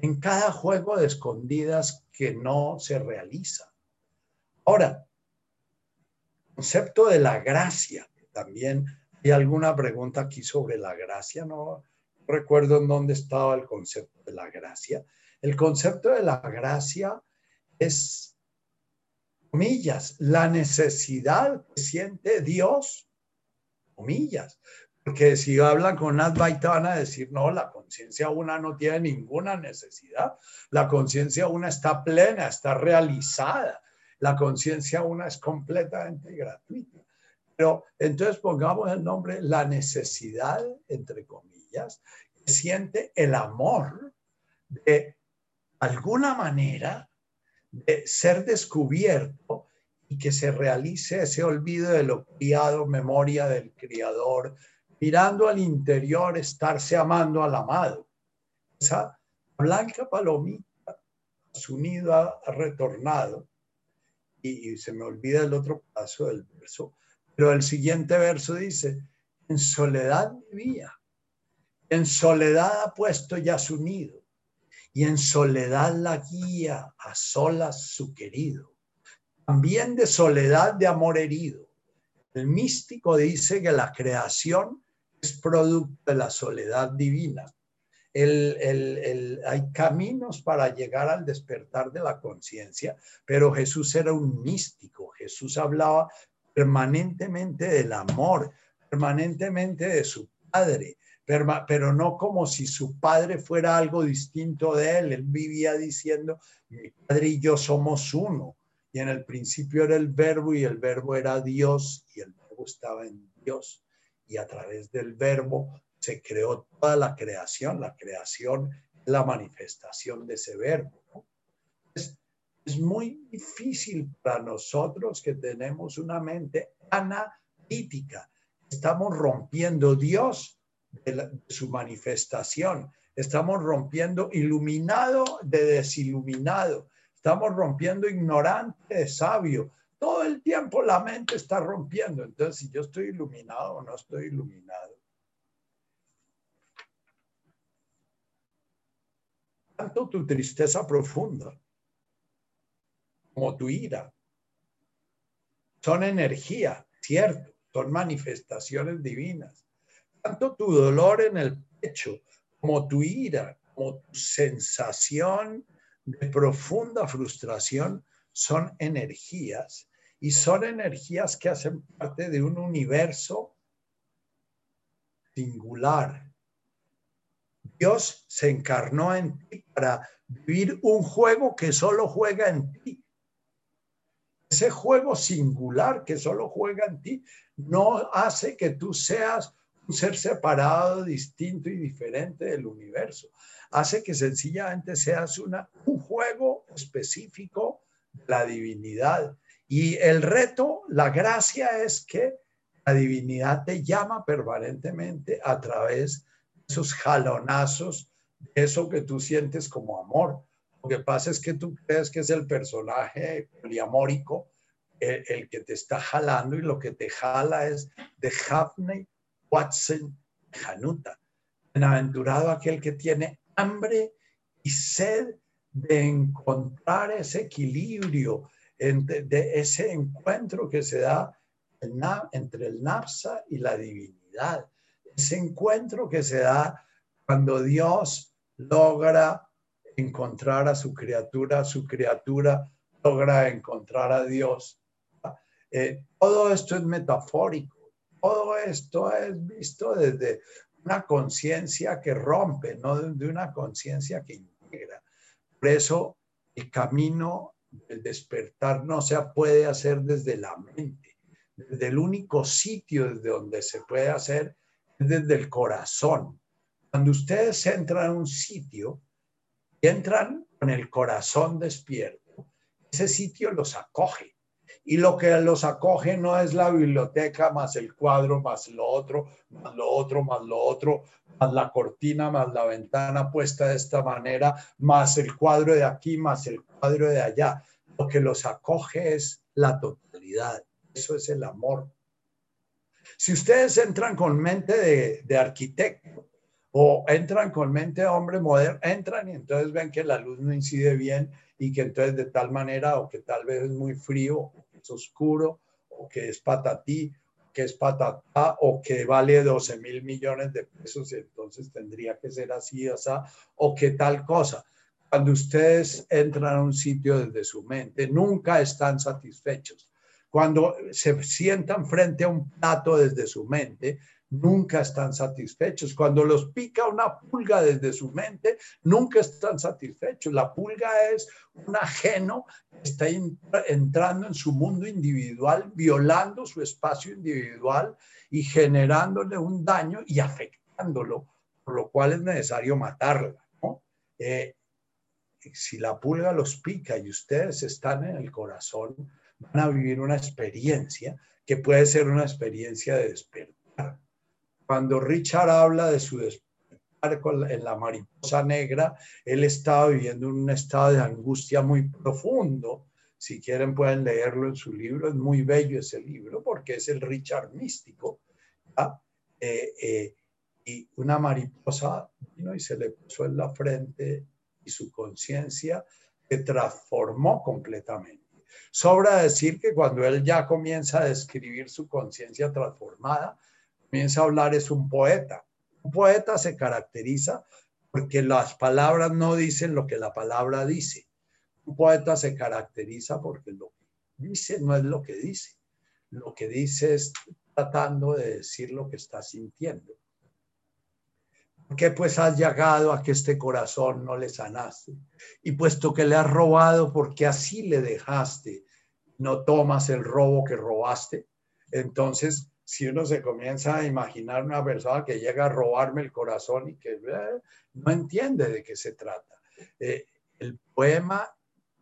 en cada juego de escondidas que no se realiza. Ahora, concepto de la gracia, también ¿Hay alguna pregunta aquí sobre la gracia? No recuerdo en dónde estaba el concepto de la gracia. El concepto de la gracia es, comillas, la necesidad que siente Dios, comillas. Porque si hablan con Advaita van a decir, no, la conciencia una no tiene ninguna necesidad. La conciencia una está plena, está realizada. La conciencia una es completamente gratuita. Pero entonces pongamos el nombre la necesidad, entre comillas, que siente el amor de alguna manera de ser descubierto y que se realice ese olvido de lo criado, memoria del criador, mirando al interior, estarse amando al amado. Esa blanca palomita, su nido ha, retornado, y, y, se me olvida el otro paso del verso, pero el siguiente verso dice, en soledad vivía, en soledad ha puesto ya su nido, y en soledad la guía a solas su querido. También de soledad de amor herido. El místico dice que la creación es producto de la soledad divina. hay caminos para llegar al despertar de la conciencia, pero Jesús era un místico. Jesús hablaba permanentemente del amor, permanentemente de su padre, pero no como si su padre fuera algo distinto de él. Él vivía diciendo, mi padre y yo somos uno. Y en el principio era el verbo y el verbo era Dios y el verbo estaba en Dios. Y a través del verbo se creó toda la creación. La creación la manifestación de ese verbo es muy difícil para nosotros que tenemos una mente analítica. Estamos rompiendo Dios de, su manifestación. Estamos rompiendo iluminado de desiluminado. Estamos rompiendo ignorante de sabio. Todo el tiempo la mente está rompiendo. Entonces, si yo estoy iluminado o no estoy iluminado. Tanto tu tristeza profunda como tu ira. Son energía, cierto, son manifestaciones divinas. Tanto tu dolor en el pecho como tu ira, como tu sensación de profunda frustración son energías y son energías que hacen parte de un universo singular. Dios se encarnó en ti para vivir un juego que solo juega en ti. Ese juego singular que solo juega en ti no hace que tú seas un ser separado, distinto y diferente del universo. Hace que sencillamente seas una, un juego específico de la divinidad. Y el reto, la gracia es que la divinidad te llama permanentemente a través de esos jalonazos, de eso que tú sientes como amor. Lo que pasa es que tú crees que es el personaje poliamórico el, que te está jalando y lo que te jala es de Hafney Watson Hanuta. Bienaventurado aquel que tiene hambre y sed de encontrar ese equilibrio, de ese encuentro que se da entre el napsa y la divinidad. Ese encuentro que se da cuando Dios logra encontrar a su criatura, su criatura logra encontrar a Dios. Eh, todo esto es metafórico, todo esto es visto desde una conciencia que rompe, no de una conciencia que integra. Por eso el camino del despertar no se puede hacer desde la mente desde el único sitio desde donde se puede hacer es desde el corazón. Cuando ustedes entran a un sitio, entran con el corazón despierto, ese sitio los acoge. Y lo que los acoge no es la biblioteca más el cuadro, más lo otro, más lo otro, más lo otro, más la cortina, más la ventana puesta de esta manera, más el cuadro de aquí, más el cuadro de allá. Lo que los acoge es la totalidad. Eso es el amor. Si ustedes entran con mente de, arquitecto o entran con mente de hombre moderno, entran y entonces ven que la luz no incide bien y que entonces de tal manera o que tal vez es muy frío, es oscuro, o que es patatí, que es patatá, o que vale 12 mil millones de pesos y entonces tendría que ser así, o, sea, o que tal cosa. Cuando ustedes entran a un sitio desde su mente, nunca están satisfechos cuando se sientan frente a un plato desde su mente, nunca están satisfechos. Cuando los pica una pulga desde su mente, nunca están satisfechos. La pulga es un ajeno que está entrando en su mundo individual, violando su espacio individual y generándole un daño y afectándolo, por lo cual es necesario matarla. Eh, si la pulga los pica y ustedes están en el corazón, van a vivir una experiencia que puede ser una experiencia de despertar. Cuando Richard habla de su despertar en la mariposa negra, él estaba viviendo un estado de angustia muy profundo. Si quieren pueden leerlo en su libro, es muy bello ese libro porque es el Richard místico. Eh, eh, y una mariposa vino y se le puso en la frente y su conciencia se transformó completamente. Sobra decir que cuando él ya comienza a describir su conciencia transformada, comienza a hablar es un poeta. Un poeta se caracteriza porque las palabras no dicen lo que la palabra dice. Un poeta se caracteriza porque lo que dice no es lo que dice. Lo que dice es tratando de decir lo que está sintiendo. ¿Por qué pues has llegado a que este corazón no le sanaste? Y puesto que le has robado, porque así le dejaste, no tomas el robo que robaste. Entonces, si uno se comienza a imaginar una persona que llega a robarme el corazón y que eh, no entiende de qué se trata. Eh, el poema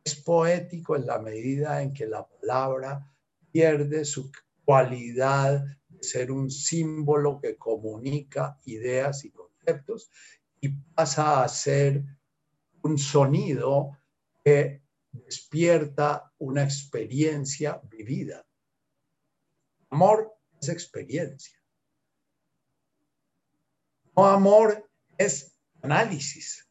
es poético en la medida en que la palabra pierde su cualidad de ser un símbolo que comunica ideas y y pasa a ser un sonido que despierta una experiencia vivida. Amor experiencia. No amor es análisis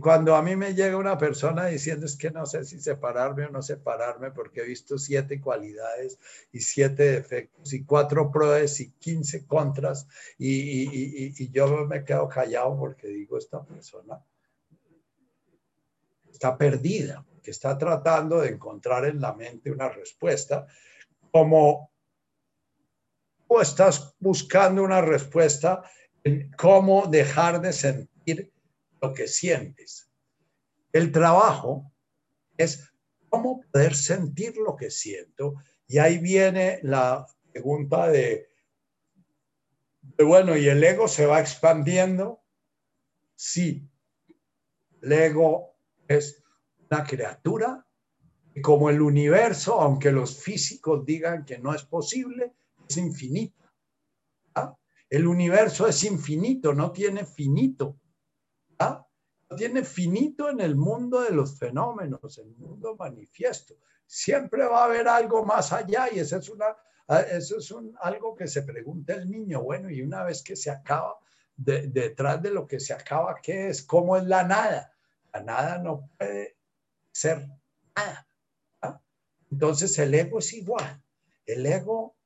cuando a mí me llega una persona diciendo es que no sé si separarme o no separarme porque he visto siete cualidades y siete defectos y cuatro pros y quince contras y, y yo me quedo callado porque digo esta persona está perdida, que está tratando de encontrar en la mente una respuesta como tú estás buscando una respuesta en cómo dejar de sentir lo que sientes. El trabajo es cómo poder sentir lo que siento. Y ahí viene la pregunta de, bueno, ¿y el ego se va expandiendo? Sí, el ego es una criatura y como el universo, aunque los físicos digan que no es posible, es infinito. ¿ah? El universo es infinito, no tiene finito. ¿ah? No tiene finito en el mundo de los fenómenos, en el mundo manifiesto. Siempre va a haber algo más allá y eso es, una, ah, eso es un, algo que se pregunta el niño. Bueno, y una vez que se acaba, detrás de lo que se acaba, ¿qué es? ¿Cómo es la nada? La nada no puede ser nada. Entonces el ego es igual. El ego,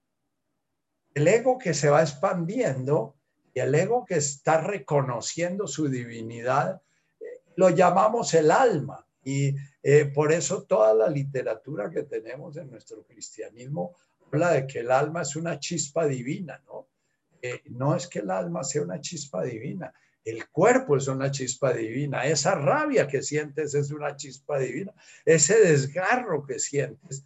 el ego que se va expandiendo y el ego que está reconociendo su divinidad, eh, lo llamamos el alma. Y eh, por eso toda la literatura que tenemos en nuestro cristianismo habla de que el alma es una chispa divina, ¿no? Eh, no es que el alma sea una chispa divina, el cuerpo es una chispa divina, esa rabia que sientes es una chispa divina, ese desgarro que sientes,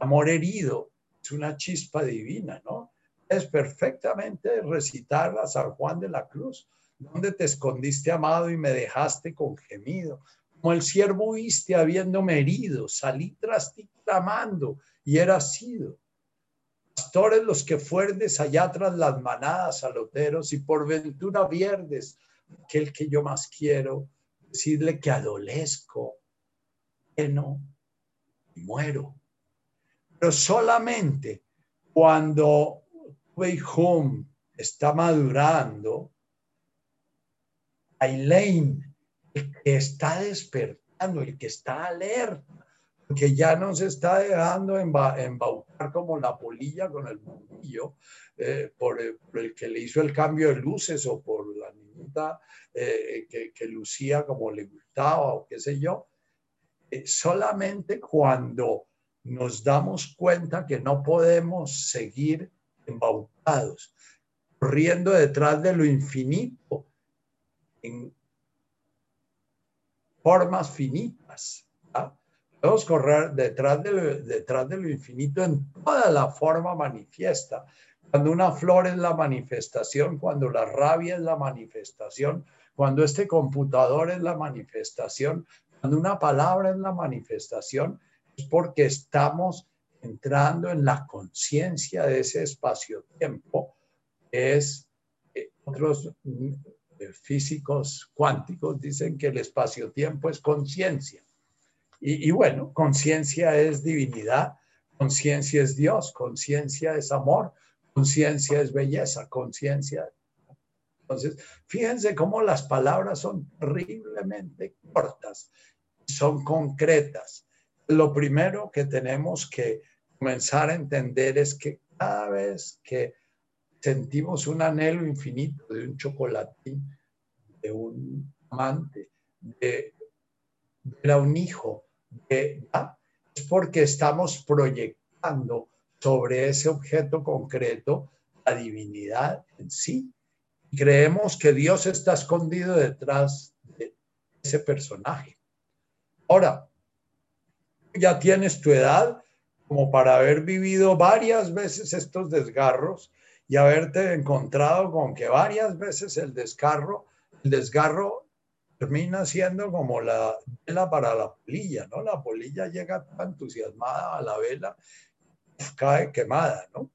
amor herido, es una chispa divina, ¿no? Es perfectamente recitar a San Juan de la Cruz, donde te escondiste amado y me dejaste con gemido. Como el siervo huiste habiéndome herido, salí tras ti clamando y era sido pastores los que fuerdes allá tras las manadas aloteros y por ventura vierdes, aquel que yo más quiero, decirle que adolezco, que no, muero. Pero solamente cuando Home está madurando, Aileen, el que está despertando, el que está alerta, que ya no se está dejando embaucar como la polilla con el bombillo eh, por, el, que le hizo el cambio de luces o por la niñita eh, que, lucía como le gustaba o qué sé yo. Eh, solamente cuando nos damos cuenta que no podemos seguir embaucados, corriendo detrás de lo infinito en formas finitas. Podemos correr detrás de, lo, detrás de lo infinito en toda la forma manifiesta. Cuando una flor es la manifestación, cuando la rabia es la manifestación, cuando este computador es la manifestación, cuando una palabra es la manifestación, es porque estamos entrando en la conciencia de ese espacio-tiempo, es eh, otros eh, físicos cuánticos dicen que el espacio-tiempo es conciencia. Y, bueno, conciencia es divinidad, conciencia es Dios, conciencia es amor, conciencia es belleza, conciencia. Entonces, fíjense cómo las palabras son terriblemente cortas, son concretas. Lo primero que tenemos que comenzar a entender es que cada vez que sentimos un anhelo infinito de un chocolatín, de un amante, de, de un hijo, es porque estamos proyectando sobre ese objeto concreto la divinidad en sí. Creemos que Dios está escondido detrás de ese personaje. Ahora, ya tienes tu edad como para haber vivido varias veces estos desgarros y haberte encontrado con que varias veces el desgarro, el desgarro termina siendo como la vela para la polilla, ¿no? La polilla llega tan entusiasmada a la vela, cae quemada, ¿no?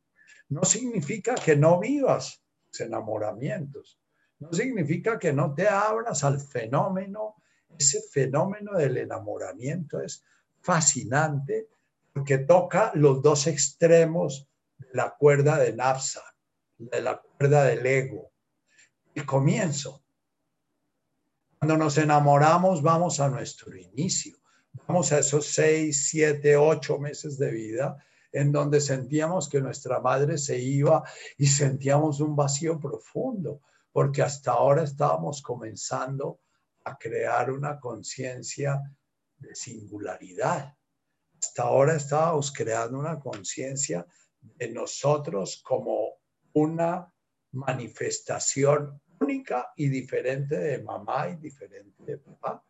No significa que no vivas enamoramientos, no significa que no te abras al fenómeno, ese fenómeno del enamoramiento es fascinante porque toca los dos extremos de la cuerda de Napsa, de la cuerda del ego. El comienzo, cuando nos enamoramos, vamos a nuestro inicio, vamos a esos seis, siete, ocho meses de vida en donde sentíamos que nuestra madre se iba y sentíamos un vacío profundo, porque hasta ahora estábamos comenzando a crear una conciencia de singularidad. Hasta ahora estábamos creando una conciencia de nosotros como una manifestación única y diferente de mamá y diferente de papá.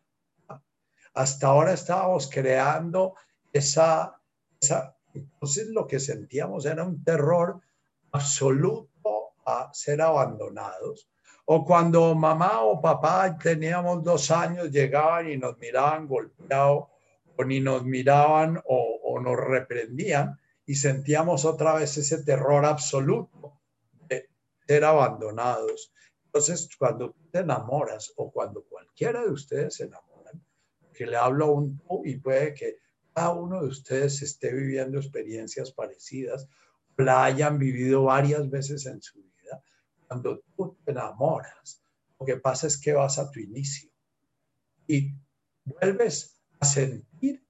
Hasta ahora estábamos creando esa, esa, entonces lo que sentíamos era un terror absoluto a ser abandonados. O cuando mamá o papá teníamos dos años, llegaban y nos miraban golpeados, o ni nos miraban o, nos reprendían, y sentíamos otra vez ese terror absoluto de ser abandonados. Entonces, cuando te enamoras o cuando cualquiera de ustedes se enamoran, que le hablo a un y puede que cada uno de ustedes esté viviendo experiencias parecidas, la hayan vivido varias veces en su vida, cuando tú te enamoras, lo que pasa es que vas a tu inicio y vuelves sentir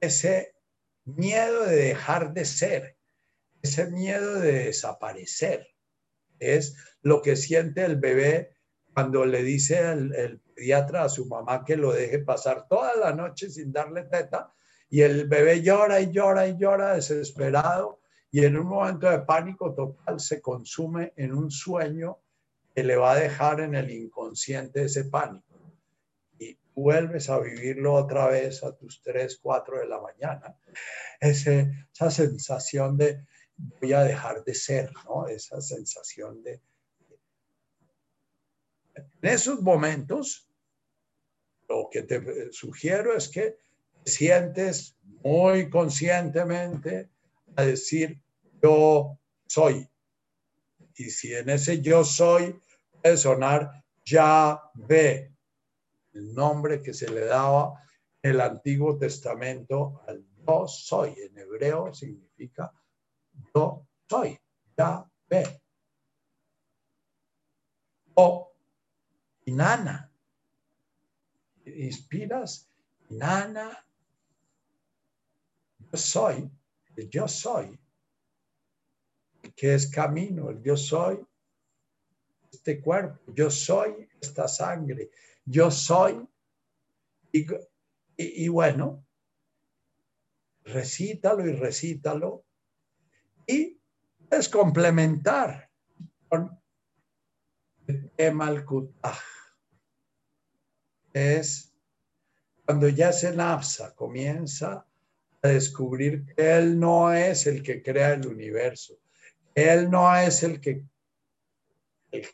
ese miedo de dejar de ser, ese miedo de desaparecer. Es lo que siente el bebé cuando le dice el, pediatra a su mamá que lo deje pasar toda la noche sin darle teta y el bebé llora y llora y llora desesperado y en un momento de pánico total se consume en un sueño que le va a dejar en el inconsciente ese pánico vuelves a vivirlo otra vez a tus 3, 4 de la mañana. Ese, esa sensación de voy a dejar de ser, ¿no? Esa sensación de... En esos momentos, lo que te sugiero es que sientes muy conscientemente a decir yo soy. Y si en ese yo soy puede sonar ya ve, el nombre que se le daba en el Antiguo Testamento al yo soy. En hebreo significa yo soy, ya ve. O inana. Inspiras, inana. Yo soy, el yo soy, que es camino, el yo soy este cuerpo, yo soy esta sangre, yo soy. Y, bueno, recítalo y recítalo. Y es complementar con Emalkutaj. Es cuando ya se napsa, comienza a descubrir que él no es el que crea el universo. Él no es el que, el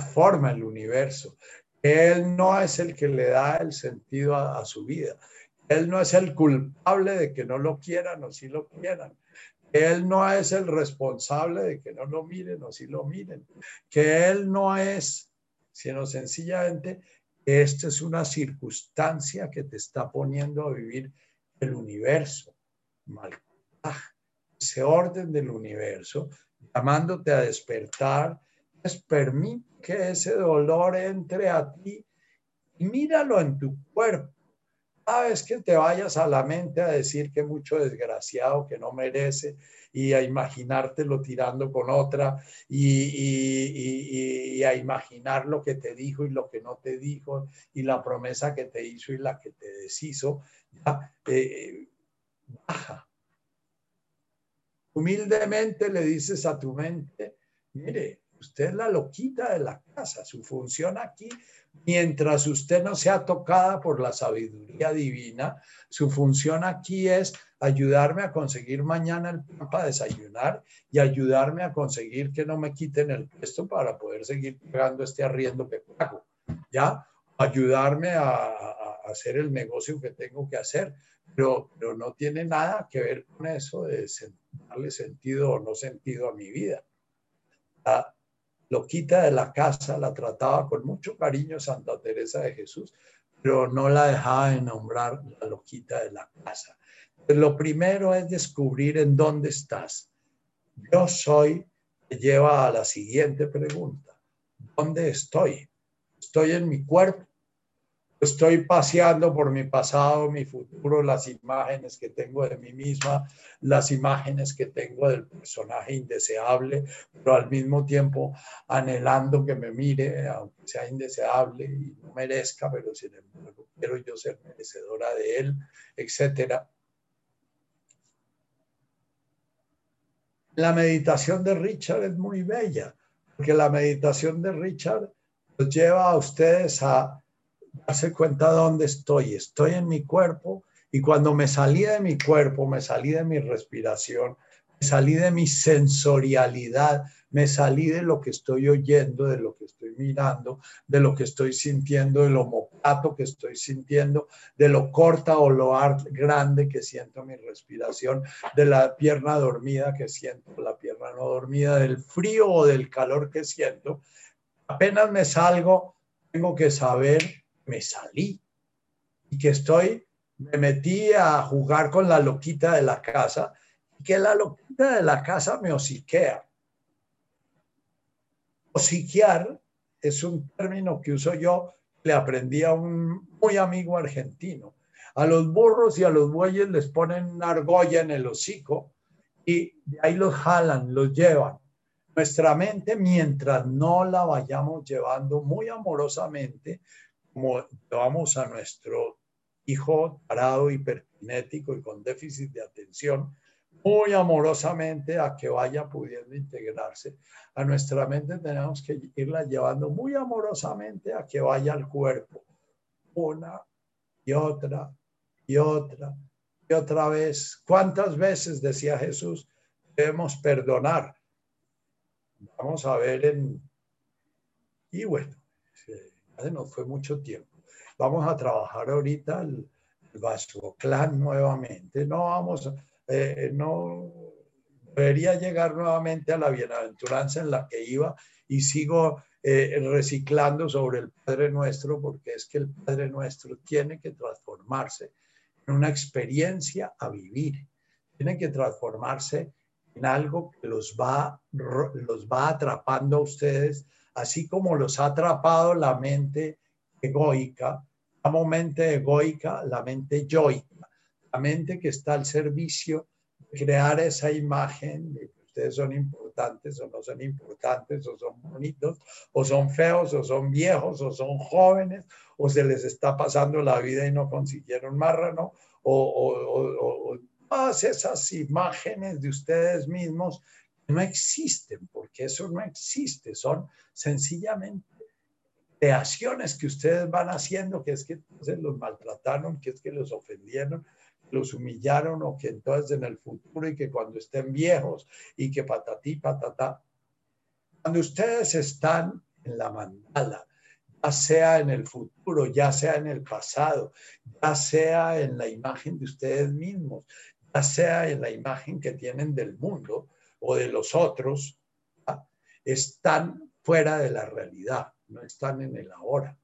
forma el universo. Él no es el que le da el sentido a, su vida. Él no es el culpable de que no lo quieran o si lo quieran. Él no es el responsable de que no lo miren o si lo miren. Que Él no es, sino sencillamente, esta es una circunstancia que te está poniendo a vivir el universo. Ese orden del universo, llamándote a despertar, es permite que ese dolor entre a ti y míralo en tu cuerpo. Cada vez que te vayas a la mente a decir que mucho desgraciado, que no merece, y a imaginártelo tirando con otra, y, a imaginar lo que te dijo y lo que no te dijo, y la promesa que te hizo y la que te deshizo, eh, baja. Humildemente le dices a tu mente, mire, Usted es la loquita de la casa. Su función aquí, mientras usted no sea tocada por la sabiduría divina, su función aquí es ayudarme a conseguir mañana el pan para desayunar y ayudarme a conseguir que no me quiten el puesto para poder seguir pagando este arriendo que pago. ¿Ya? Ayudarme a, hacer el negocio que tengo que hacer. Pero, no tiene nada que ver con eso de darle sentido o no sentido a mi vida. Loquita de la casa, la trataba con mucho cariño Santa Teresa de Jesús, pero no la dejaba de nombrar la loquita de la casa. lo primero es descubrir en dónde estás. Yo soy, te lleva a la siguiente pregunta. ¿Dónde estoy? ¿Estoy en mi cuerpo? Estoy paseando por mi pasado, mi futuro, las imágenes que tengo de mí misma, las imágenes que tengo del personaje indeseable, pero al mismo tiempo anhelando que me mire, aunque sea indeseable y no merezca, pero sin embargo quiero yo ser merecedora de él, etcétera. La meditación de Richard es muy bella, porque la meditación de Richard los lleva a ustedes a darse cuenta de dónde estoy. Estoy en mi cuerpo y cuando me salí de mi cuerpo, me salí de mi respiración, me salí de mi sensorialidad, me salí de lo que estoy oyendo, de lo que estoy mirando, de lo que estoy sintiendo, del homoplato que estoy sintiendo, de lo corta o lo grande que siento mi respiración, de la pierna dormida que siento, la pierna no dormida, del frío o del calor que siento. Apenas me salgo, tengo que saber, me salí y que estoy, me metí a jugar con la loquita de la casa y que la loquita de la casa me hociquea Osiquear es un término que uso yo, le aprendí a un muy amigo argentino. A los burros y a los bueyes les ponen una argolla en el hocico y de ahí los jalan, los llevan. Nuestra mente, mientras no la vayamos llevando muy amorosamente, como llevamos a nuestro hijo parado, hiperkinético y con déficit de atención, muy amorosamente a que vaya pudiendo integrarse. A nuestra mente tenemos que irla llevando muy amorosamente a que vaya al cuerpo. Una y otra y otra y otra vez. ¿Cuántas veces, decía Jesús, debemos perdonar? Vamos a ver en... Y bueno, nos fue mucho tiempo. Vamos a trabajar ahorita el, el clan nuevamente. No vamos eh, no debería llegar nuevamente a la bienaventuranza en la que iba y sigo eh, reciclando sobre el Padre Nuestro porque es que el Padre Nuestro tiene que transformarse en una experiencia a vivir, tiene que transformarse en algo que los va, los va atrapando a ustedes, así como los ha atrapado la mente egoica, la mente egoica, la mente yoica mente que está al servicio de crear esa imagen de que ustedes son importantes o no son importantes, o son bonitos, o son feos, o son viejos, o son jóvenes, o se les está pasando la vida y no consiguieron marrano, o, o, o todas esas imágenes de ustedes mismos no existen, porque eso no existe, son sencillamente creaciones que ustedes van haciendo, que es que se los maltrataron, que es que los ofendieron, los humillaron o que entonces en el futuro y que cuando estén viejos y que patatí, patatá. Cuando ustedes están en la mandala, ya sea en el futuro, ya sea en el pasado, ya sea en la imagen de ustedes mismos, ya sea en la imagen que tienen del mundo o de los otros, están fuera de la realidad, no están en el ahora.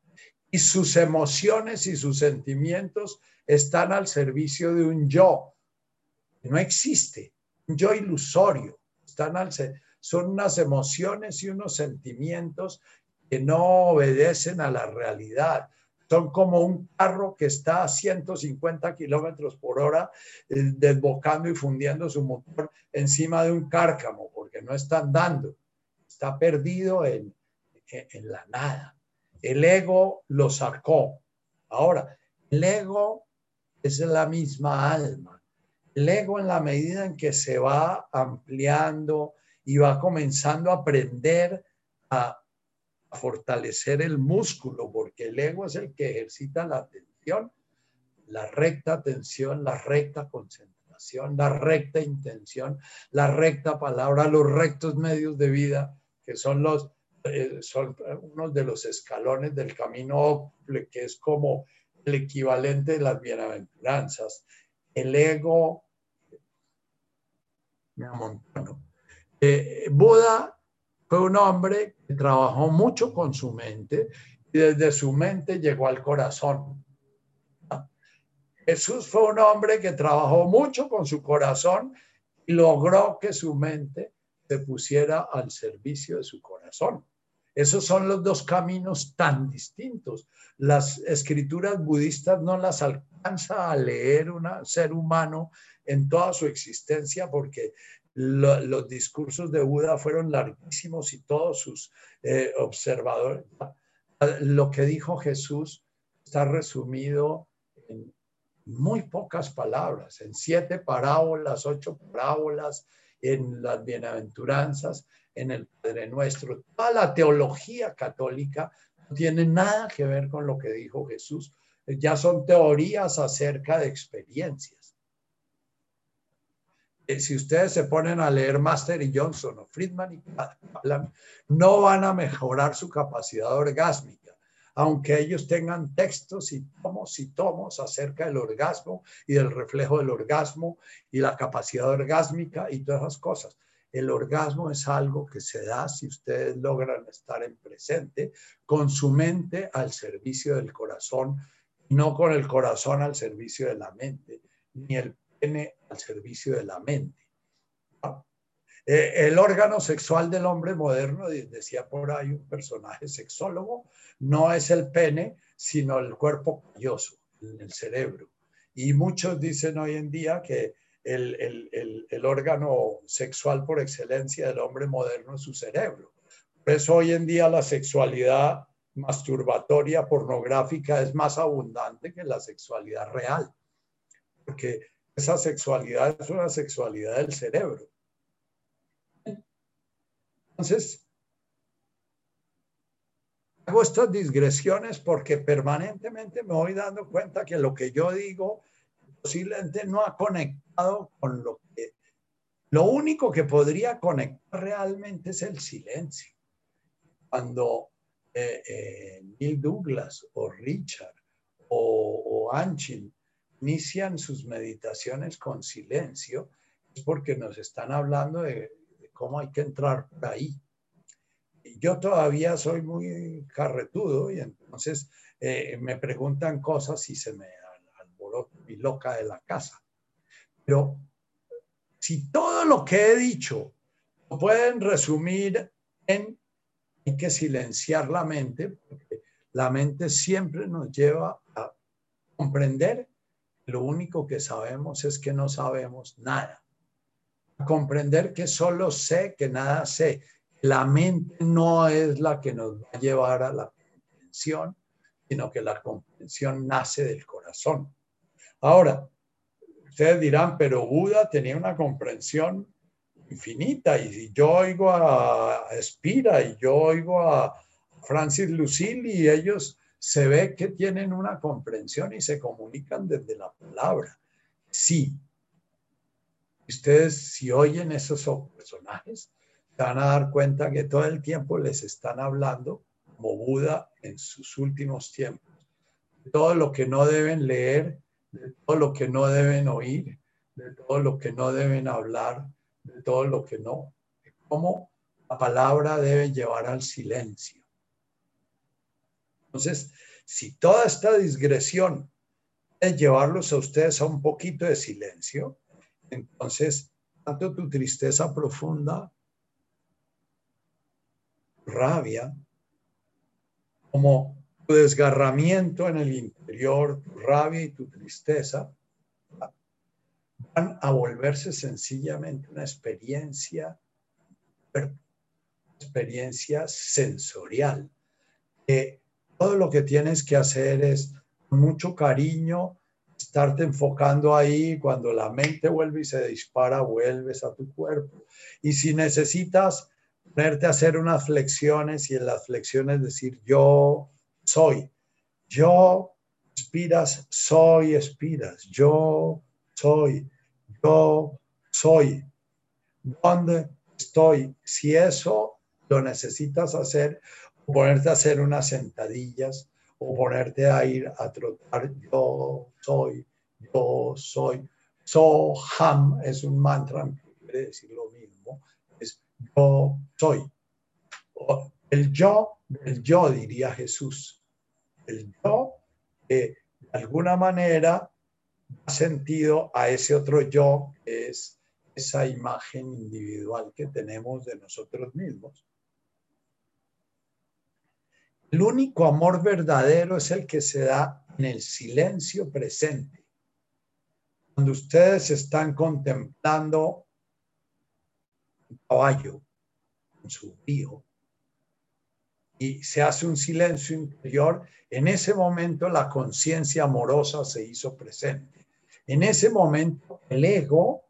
Y sus emociones y sus sentimientos están al servicio de un yo no existe, un yo ilusorio. Están al, son unas emociones y unos sentimientos que no obedecen a la realidad. Son como un carro que está a 150 kilómetros por hora eh, desbocando y fundiendo su motor encima de un cárcamo porque no está andando, está perdido en, en la nada. El ego lo sacó. Ahora, el ego es la misma alma. El ego en la medida en que se va ampliando y va comenzando a aprender a, fortalecer el músculo, porque el ego es el que ejercita la atención, la recta atención, la recta concentración, la recta intención, la recta palabra, los rectos medios de vida, que son los eh, son unos de los escalones del camino que es como el equivalente de las bienaventuranzas. El ego me amontono. Eh, Buda fue un hombre que trabajó mucho con su mente y desde su mente llegó al corazón. Jesús fue un hombre que trabajó mucho con su corazón y logró que su mente se pusiera al servicio de su corazón. Esos son los dos caminos tan distintos. Las escrituras budistas no las alcanza a leer un ser humano en toda su existencia porque los discursos de Buda fueron larguísimos y todos sus eh, observadores. Lo que dijo Jesús está resumido en muy pocas palabras, en siete parábolas, ocho parábolas en las bienaventuranzas, en el Padre Nuestro. Toda la teología católica no tiene nada que ver con lo que dijo Jesús. Ya son teorías acerca de experiencias. Eh, si ustedes se ponen a leer Master y Johnson o Friedman y Kaplan, no van a mejorar su capacidad orgásmica aunque ellos tengan textos y tomos y tomos acerca del orgasmo y del reflejo del orgasmo y la capacidad orgásmica y todas esas cosas. El orgasmo es algo que se da si ustedes logran estar en presente con su mente al servicio del corazón, no con el corazón al servicio de la mente, ni el pene al servicio de la mente. Eh, el órgano sexual del hombre moderno, decía por ahí un personaje sexólogo, no es el pene, sino el cuerpo calloso, el cerebro. Y muchos dicen hoy en día que el, órgano sexual por excelencia del hombre moderno es su cerebro. Por eso hoy en día la sexualidad masturbatoria, pornográfica, es más abundante que la sexualidad real. Porque esa sexualidad es una sexualidad del cerebro. Entonces, hago estas digresiones porque permanentemente me voy dando cuenta que lo que yo digo posiblemente no ha conectado con lo que... Lo único que podría conectar realmente es el silencio. Cuando eh, eh, Neil Douglas o Richard o, o Anchin inician sus meditaciones con silencio, es porque nos están hablando de cómo hay que entrar por ahí. Yo todavía soy muy carretudo y entonces eh, me preguntan cosas y se me alborota mi loca de la casa. Pero si todo lo que he dicho lo pueden resumir en hay que silenciar la mente, porque la mente siempre nos lleva a comprender lo único que sabemos es que no sabemos nada comprender que solo sé, que nada sé. La mente no es la que nos va a llevar a la comprensión, sino que la comprensión nace del corazón. Ahora, ustedes dirán, pero Buda tenía una comprensión infinita y yo oigo a Espira y yo oigo a Francis Lucille y ellos se ve que tienen una comprensión y se comunican desde la palabra. Sí, ustedes si oyen esos personajes, van a dar cuenta que todo el tiempo les están hablando como Buda en sus últimos tiempos. Todo lo que no deben leer, de todo lo que no deben oír, de todo lo que no deben hablar, de todo lo que no. De cómo la palabra debe llevar al silencio. Entonces, si toda esta digresión es llevarlos a ustedes a un poquito de silencio, entonces, tanto tu tristeza profunda, rabia, como tu desgarramiento en el interior, tu rabia y tu tristeza, van a volverse sencillamente una experiencia, experiencia sensorial. Que todo lo que tienes que hacer es mucho cariño estarte enfocando ahí, cuando la mente vuelve y se dispara, vuelves a tu cuerpo. Y si necesitas ponerte a hacer unas flexiones y en las flexiones decir yo soy, yo expiras, soy, expiras, yo soy, yo soy. ¿Dónde estoy? Si eso lo necesitas hacer, ponerte a hacer unas sentadillas, o ponerte a ir a trotar yo soy, yo soy. Soham es un mantra que quiere decir lo mismo, es yo soy. El yo el yo, diría Jesús. El yo que de alguna manera ha sentido a ese otro yo, que es esa imagen individual que tenemos de nosotros mismos. El único amor verdadero es el que se da en el silencio presente. Cuando ustedes están contemplando un caballo en su río y se hace un silencio interior, en ese momento la conciencia amorosa se hizo presente. En ese momento el ego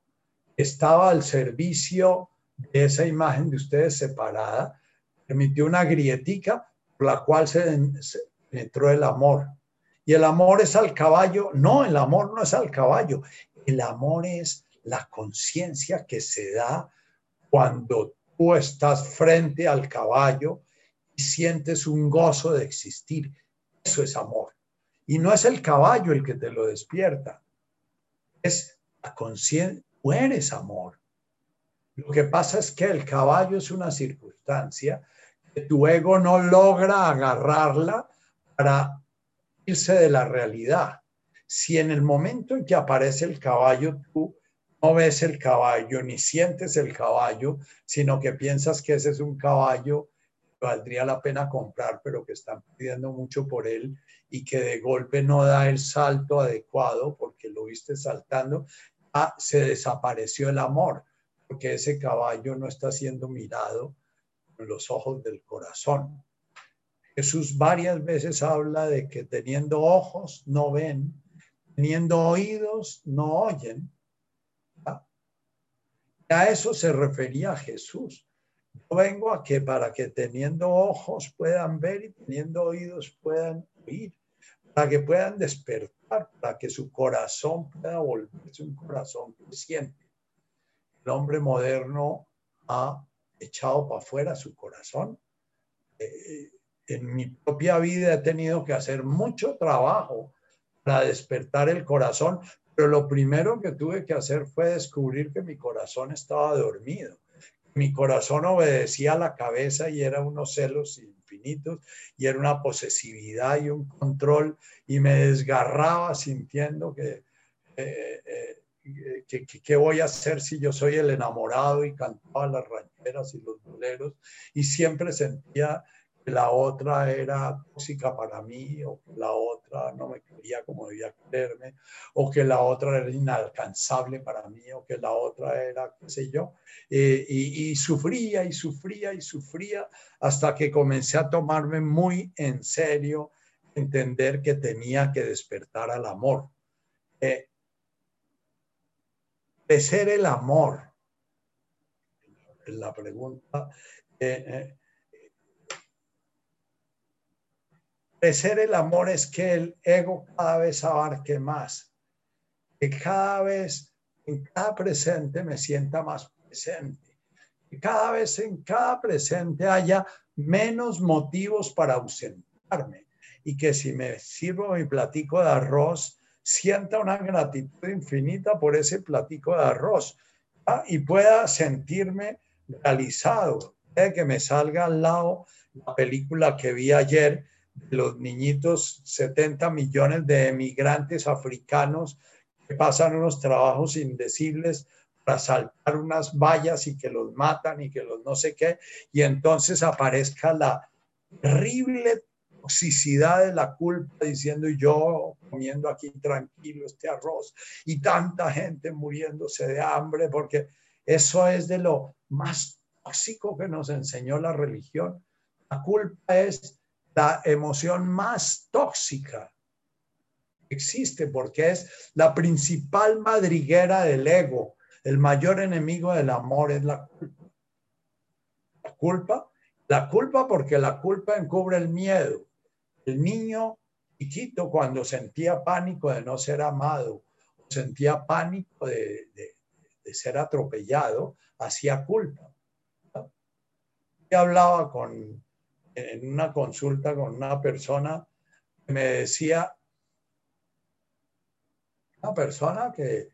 estaba al servicio de esa imagen de ustedes separada, permitió una grietica la cual se, entró el amor. Y el amor es al caballo. No, el amor no es al caballo. El amor es la conciencia que se da cuando tú estás frente al caballo y sientes un gozo de existir. Eso es amor. Y no es el caballo el que te lo despierta. Es la conciencia. Tú eres amor. Lo que pasa es que el caballo es una circunstancia tu ego no logra agarrarla para irse de la realidad. Si en el momento en que aparece el caballo tú no ves el caballo ni sientes el caballo, sino que piensas que ese es un caballo que valdría la pena comprar, pero que están pidiendo mucho por él y que de golpe no da el salto adecuado porque lo viste saltando, ah, se desapareció el amor, porque ese caballo no está siendo mirado los ojos del corazón. Jesús varias veces habla de que teniendo ojos no ven, teniendo oídos no oyen, a eso se refería Jesús. Yo vengo a que para que teniendo ojos puedan ver y teniendo oídos puedan oír, para que puedan despertar, para que su corazón pueda volverse un corazón que siente. El hombre moderno ha echado para afuera su corazón. Eh, en mi propia vida he tenido que hacer mucho trabajo para despertar el corazón, pero lo primero que tuve que hacer fue descubrir que mi corazón estaba dormido. Mi corazón obedecía a la cabeza y era unos celos infinitos y era una posesividad y un control y me desgarraba sintiendo que, eh, eh, que, qué voy a hacer si yo soy el enamorado y cantaba las rancheras y los boleros y siempre sentía la otra era tóxica para mí, o que la otra no me quería como debía quererme, o que la otra era inalcanzable para mí, o que la otra era, qué sé yo, eh, y, sufría y sufría y sufría hasta que comencé a tomarme muy en serio, entender que tenía que despertar al amor. Eh, de el amor. La pregunta, eh, eh Crecer el amor es que el ego cada vez abarque más, que cada vez en cada presente me sienta más presente, que cada vez en cada presente haya menos motivos para ausentarme y que si me sirvo mi platico de arroz, sienta una gratitud infinita por ese platico de arroz ¿ah? y pueda sentirme realizado, que me salga al lado la película que vi ayer los niñitos, 70 millones de emigrantes africanos que pasan unos trabajos indecibles para saltar unas vallas y que los matan y que los no sé qué, y entonces aparezca la terrible toxicidad de la culpa diciendo yo comiendo aquí tranquilo este arroz y tanta gente muriéndose de hambre porque eso es de lo más tóxico que nos enseñó la religión. La culpa es la emoción más tóxica existe porque es la principal madriguera del ego. El mayor enemigo del amor es la culpa. La culpa, la culpa porque la culpa encubre el miedo. El niño chiquito cuando sentía pánico de no ser amado, sentía pánico de, de ser atropellado, hacía culpa. Y hablaba con en una consulta con una persona me decía, una persona que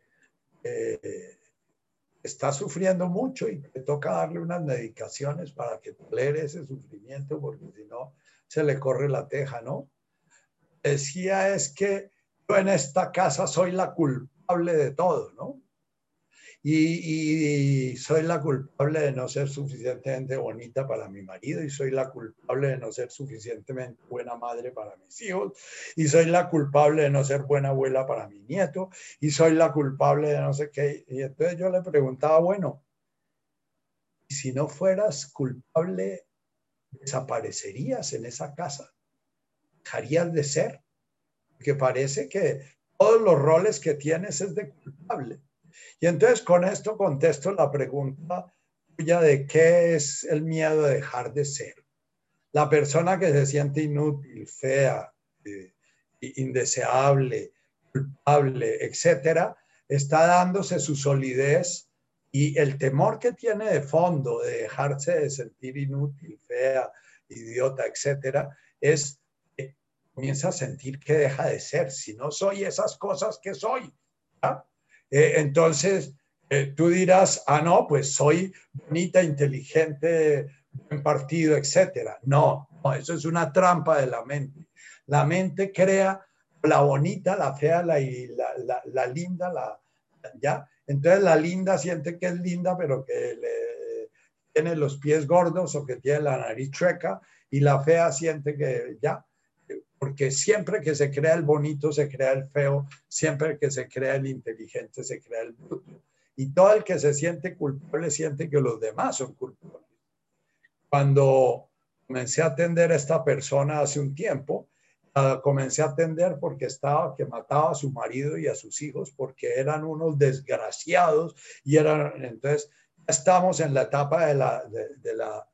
está sufriendo mucho y que toca darle unas medicaciones para que tolere ese sufrimiento, porque si no, se le corre la teja, ¿no? Decía es que yo en esta casa soy la culpable de todo, ¿no? Y, soy la culpable de no ser suficientemente bonita para mi marido y soy la culpable de no ser suficientemente buena madre para mis hijos y soy la culpable de no ser buena abuela para mi nieto y soy la culpable de no sé qué. Y entonces yo le preguntaba, bueno, si no fueras culpable, desaparecerías en esa casa, dejarías de ser, porque parece que todos los roles que tienes es de culpable. Y entonces con esto contesto la pregunta tuya de qué es el miedo de dejar de ser. La persona que se siente inútil, fea, eh, indeseable, culpable, etcétera, está dándose su solidez y el temor que tiene de fondo de dejarse de sentir inútil, fea, idiota, etcétera, es que comienza a sentir que deja de ser. Si no soy esas cosas que soy, eh, entonces eh, tú dirás, ah, no, pues soy bonita, inteligente, buen partido, etcétera. No, no, eso es una trampa de la mente. La mente crea la bonita, la fea, la, la, la, linda, la, ¿ya? Entonces la linda siente que es linda, pero que le, tiene los pies gordos o que tiene la nariz chueca, y la fea siente que ya, porque siempre que se crea el bonito, se crea el feo, siempre que se crea el inteligente, se crea el bruto. Y todo el que se siente culpable siente que los demás son culpables. Cuando comencé a atender a esta persona hace un tiempo, comencé a atender porque estaba que mataba a su marido y a sus hijos porque eran unos desgraciados y eran, entonces estamos en la etapa de la, de, la,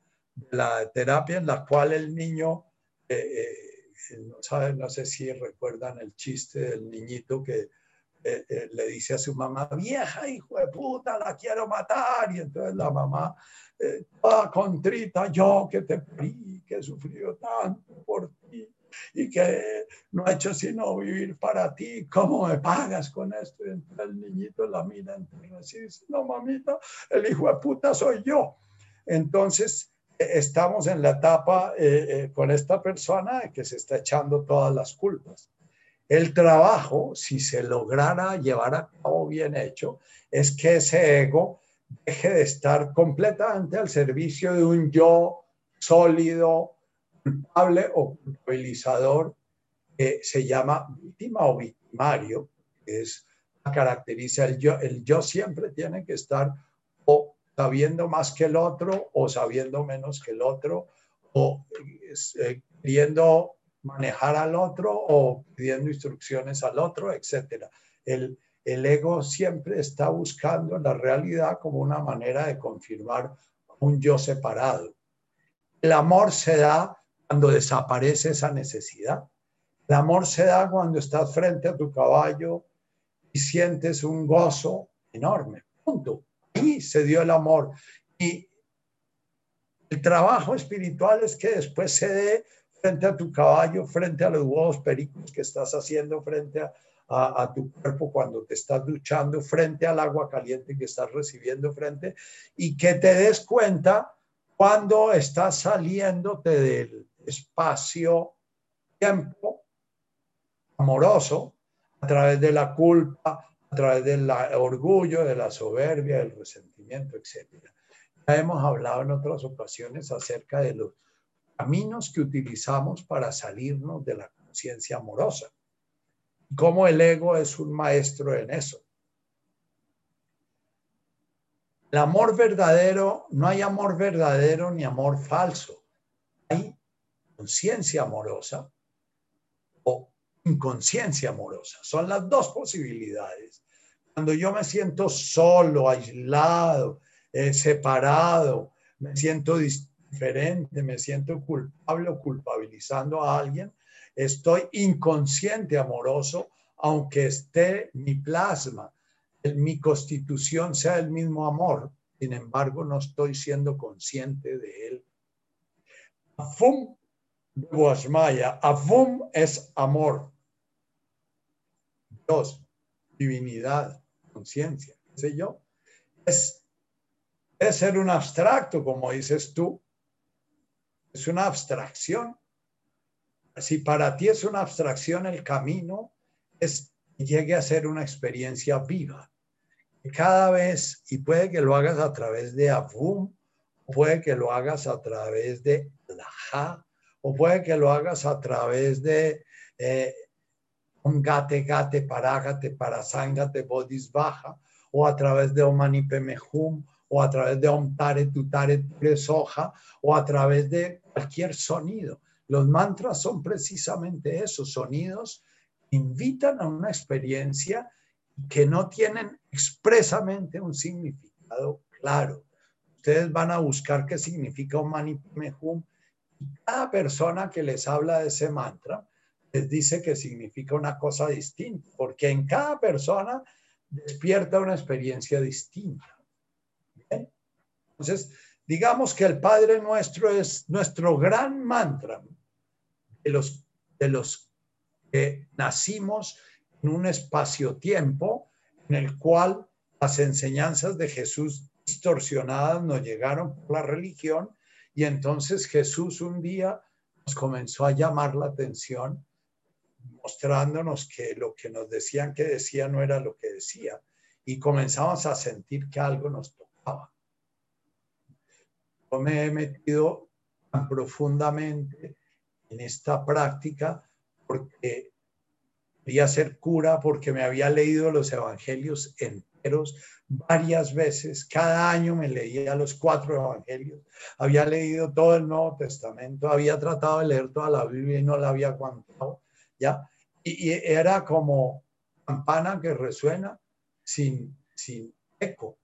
la, terapia en la cual el niño, eh, eh, no, sabe, no sé si recuerdan el chiste del niñito que eh, le dice a su mamá, vieja hijo de puta, la quiero matar. Y entonces la mamá, toda contrita, yo que te pedí, que he sufrido tanto por y que no ha hecho sino vivir para ti, ¿cómo me pagas con esto? Y el niñito la mira entonces y dice, no mamita, el hijo de puta soy yo. Entonces, eh, estamos en la etapa eh, eh, con esta persona que se está echando todas las culpas. El trabajo, si se lograra llevar a cabo bien hecho, es que ese ego deje de estar completamente al servicio de un yo sólido, culpable o culpabilizador que se llama víctima o victimario, que es caracteriza el yo. El yo siempre tiene que estar o sabiendo más que el otro o sabiendo menos que el otro o eh, queriendo manejar al otro o pidiendo instrucciones al otro, etc. El, el ego siempre está buscando la realidad como una manera de confirmar un yo separado. El amor se da cuando desaparece esa necesidad. El amor se da cuando estás frente a tu caballo y sientes un gozo enorme. Punto. Y se dio el amor. Y el trabajo espiritual es que después se dé frente a tu caballo, frente a los huevos pericos que estás haciendo, frente a, tu cuerpo cuando te estás duchando, frente al agua caliente que estás recibiendo, frente, y que te des cuenta cuando estás saliéndote del espacio, tiempo amoroso a través de la culpa, a través del orgullo, de la soberbia, del resentimiento, etc. Ya hemos hablado en otras ocasiones acerca de los caminos que utilizamos para salirnos de la conciencia amorosa. Cómo el ego es un maestro en eso. El amor verdadero, no hay amor verdadero ni amor falso. Hay conciencia amorosa o inconsciencia amorosa. Son las dos posibilidades. Cuando yo me siento solo, aislado, eh, separado, me siento diferente, me siento culpable o culpabilizando a alguien, estoy inconsciente amoroso, aunque esté mi plasma, mi constitución sea el mismo amor, sin embargo no estoy siendo consciente de él. Avum es amor. Dios, divinidad, conciencia, qué sé yo. Es, es ser un abstracto, como dices tú. Es una abstracción. Si para ti es una abstracción el camino, es llegue a ser una experiencia viva. Cada vez, y puede que lo hagas a través de Avum, puede que lo hagas a través de Laha, o puede que lo hagas a través de eh, un gate gate parágate parasángate bodhis baja o a través de omanipe mehum o a través de om tare tutare soja o a través de cualquier sonido. Los mantras son precisamente esos sonidos que invitan a una experiencia que no tienen expresamente un significado claro. Ustedes van a buscar qué significa un manipmehum. Cada persona que les habla de ese mantra les dice que significa una cosa distinta, porque en cada persona despierta una experiencia distinta. Entonces, digamos que el Padre Nuestro es nuestro gran mantra de los, de los que nacimos en un espacio-tiempo en el cual las enseñanzas de Jesús distorsionadas nos llegaron por la religión y entonces Jesús un día nos comenzó a llamar la atención mostrándonos que lo que nos decían que decía no era lo que decía y comenzamos a sentir que algo nos tocaba. Yo me he metido tan profundamente en esta práctica porque quería ser cura, porque me había leído los evangelios varias veces. Cada año me leía los cuatro evangelios. Había leído todo el Nuevo Testamento, había tratado de leer toda la Biblia y no la había aguantado. ¿ya? Y, era como campana que resuena sin, sin eco.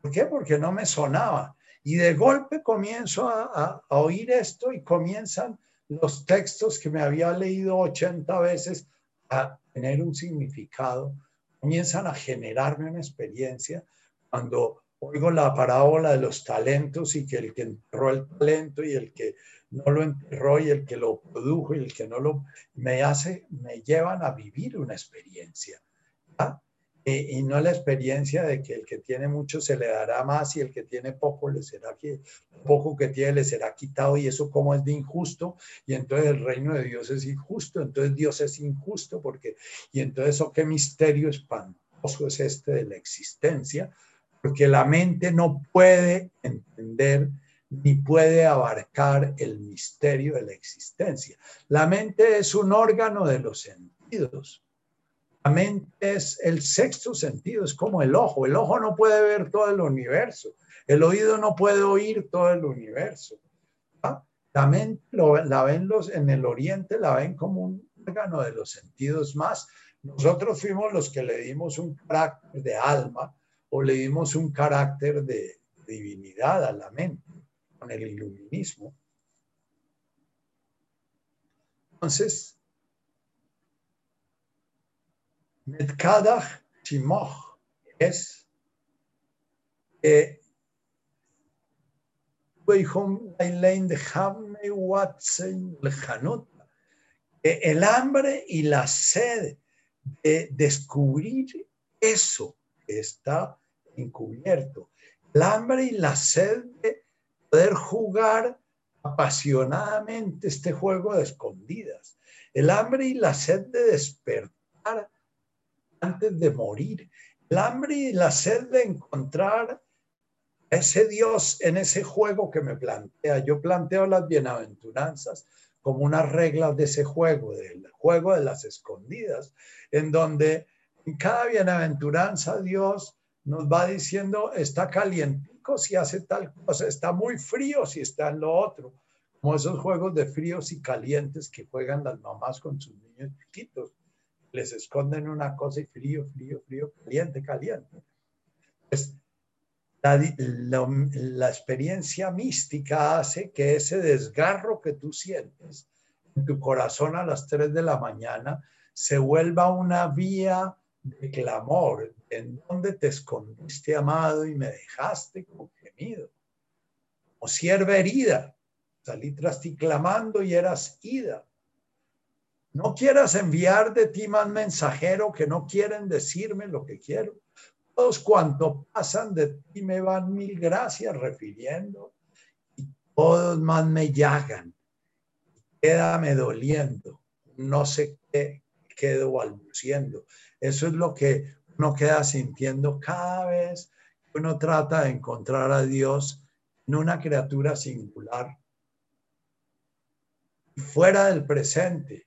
¿Por qué? Porque no me sonaba. Y de golpe comienzo a, a, oír esto y comienzan los textos que me había leído 80 veces a tener un significado, comienzan a generarme una experiencia. Cuando oigo la parábola de los talentos y que el que enterró el talento y el que no lo enterró y el que lo produjo y el que no lo me hace, me llevan a vivir una experiencia. Y no la experiencia de que el que tiene mucho se le dará más y el que tiene poco le será poco que tiene le será quitado y eso como es de injusto y entonces el reino de Dios es injusto, entonces Dios es injusto porque y entonces oh, qué misterio espantoso es este de la existencia, porque la mente no puede entender ni puede abarcar el misterio de la existencia. La mente es un órgano de los sentidos. La mente es el sexto sentido, es como el ojo. El ojo no puede ver todo el universo. El oído no puede oír todo el universo. La mente la ven los, en el oriente, la ven como un órgano de los sentidos más. Nosotros fuimos los que le dimos un carácter de alma o le dimos un carácter de divinidad a la mente el iluminismo. Entonces, Metkadach Shimoch es que el hambre y la sed de descubrir eso que está encubierto, el hambre y la sed de poder jugar apasionadamente este juego de escondidas. El hambre y la sed de despertar antes de morir. El hambre y la sed de encontrar ese Dios en ese juego que me plantea. Yo planteo las bienaventuranzas como unas reglas de ese juego, del juego de las escondidas, en donde en cada bienaventuranza Dios nos va diciendo, está caliente si hace tal cosa, está muy frío si está en lo otro, como esos juegos de fríos y calientes que juegan las mamás con sus niños chiquitos. Les esconden una cosa y frío, frío, frío, caliente, caliente. Pues, la, experiencia mística hace que ese desgarro que tú sientes en tu corazón a las 3 de la mañana se vuelva una vía de clamor, en dónde te escondiste, amado, y me dejaste con gemido. O sierva herida, salí tras ti clamando y eras ida. No quieras enviar de ti más mensajero que no quieren decirme lo que quiero. Todos cuanto pasan de ti me van mil gracias refiriendo y todos más me llagan. Quédame doliendo. No sé qué quedo balbuciendo. Eso es lo que uno queda sintiendo cada vez que uno trata de encontrar a Dios en una criatura singular. Fuera del presente.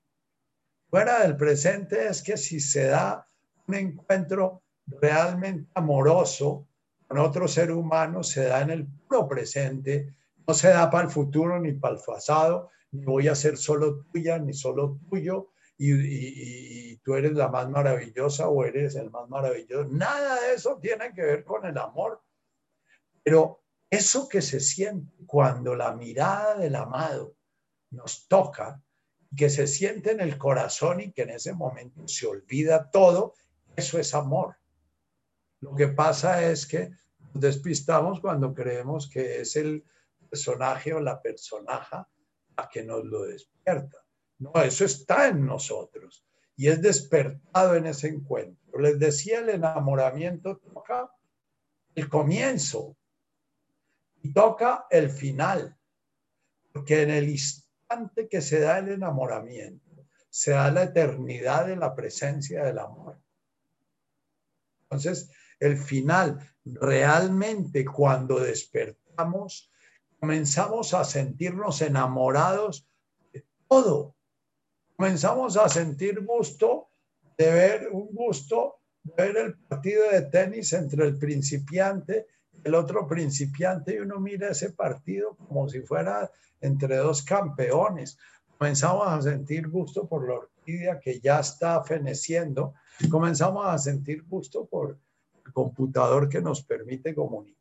Fuera del presente es que si se da un encuentro realmente amoroso con otro ser humano, se da en el puro presente, no se da para el futuro ni para el pasado, ni voy a ser solo tuya ni solo tuyo, y, tú eres la más maravillosa o eres el más maravilloso. Nada de eso tiene que ver con el amor. Pero eso que se siente cuando la mirada del amado nos toca, que se siente en el corazón y que en ese momento se olvida todo, eso es amor. Lo que pasa es que nos despistamos cuando creemos que es el personaje o la personaja a que nos lo despierta. No, eso está en nosotros y es despertado en ese encuentro. Les decía, el enamoramiento toca el comienzo y toca el final, porque en el instante que se da el enamoramiento, se da la eternidad de la presencia del amor. Entonces, el final, realmente cuando despertamos, comenzamos a sentirnos enamorados de todo. Comenzamos a sentir gusto de ver un gusto de ver el partido de tenis entre el principiante el otro principiante y uno mira ese partido como si fuera entre dos campeones. Comenzamos a sentir gusto por la orquídea que ya está feneciendo. Comenzamos a sentir gusto por el computador que nos permite comunicarnos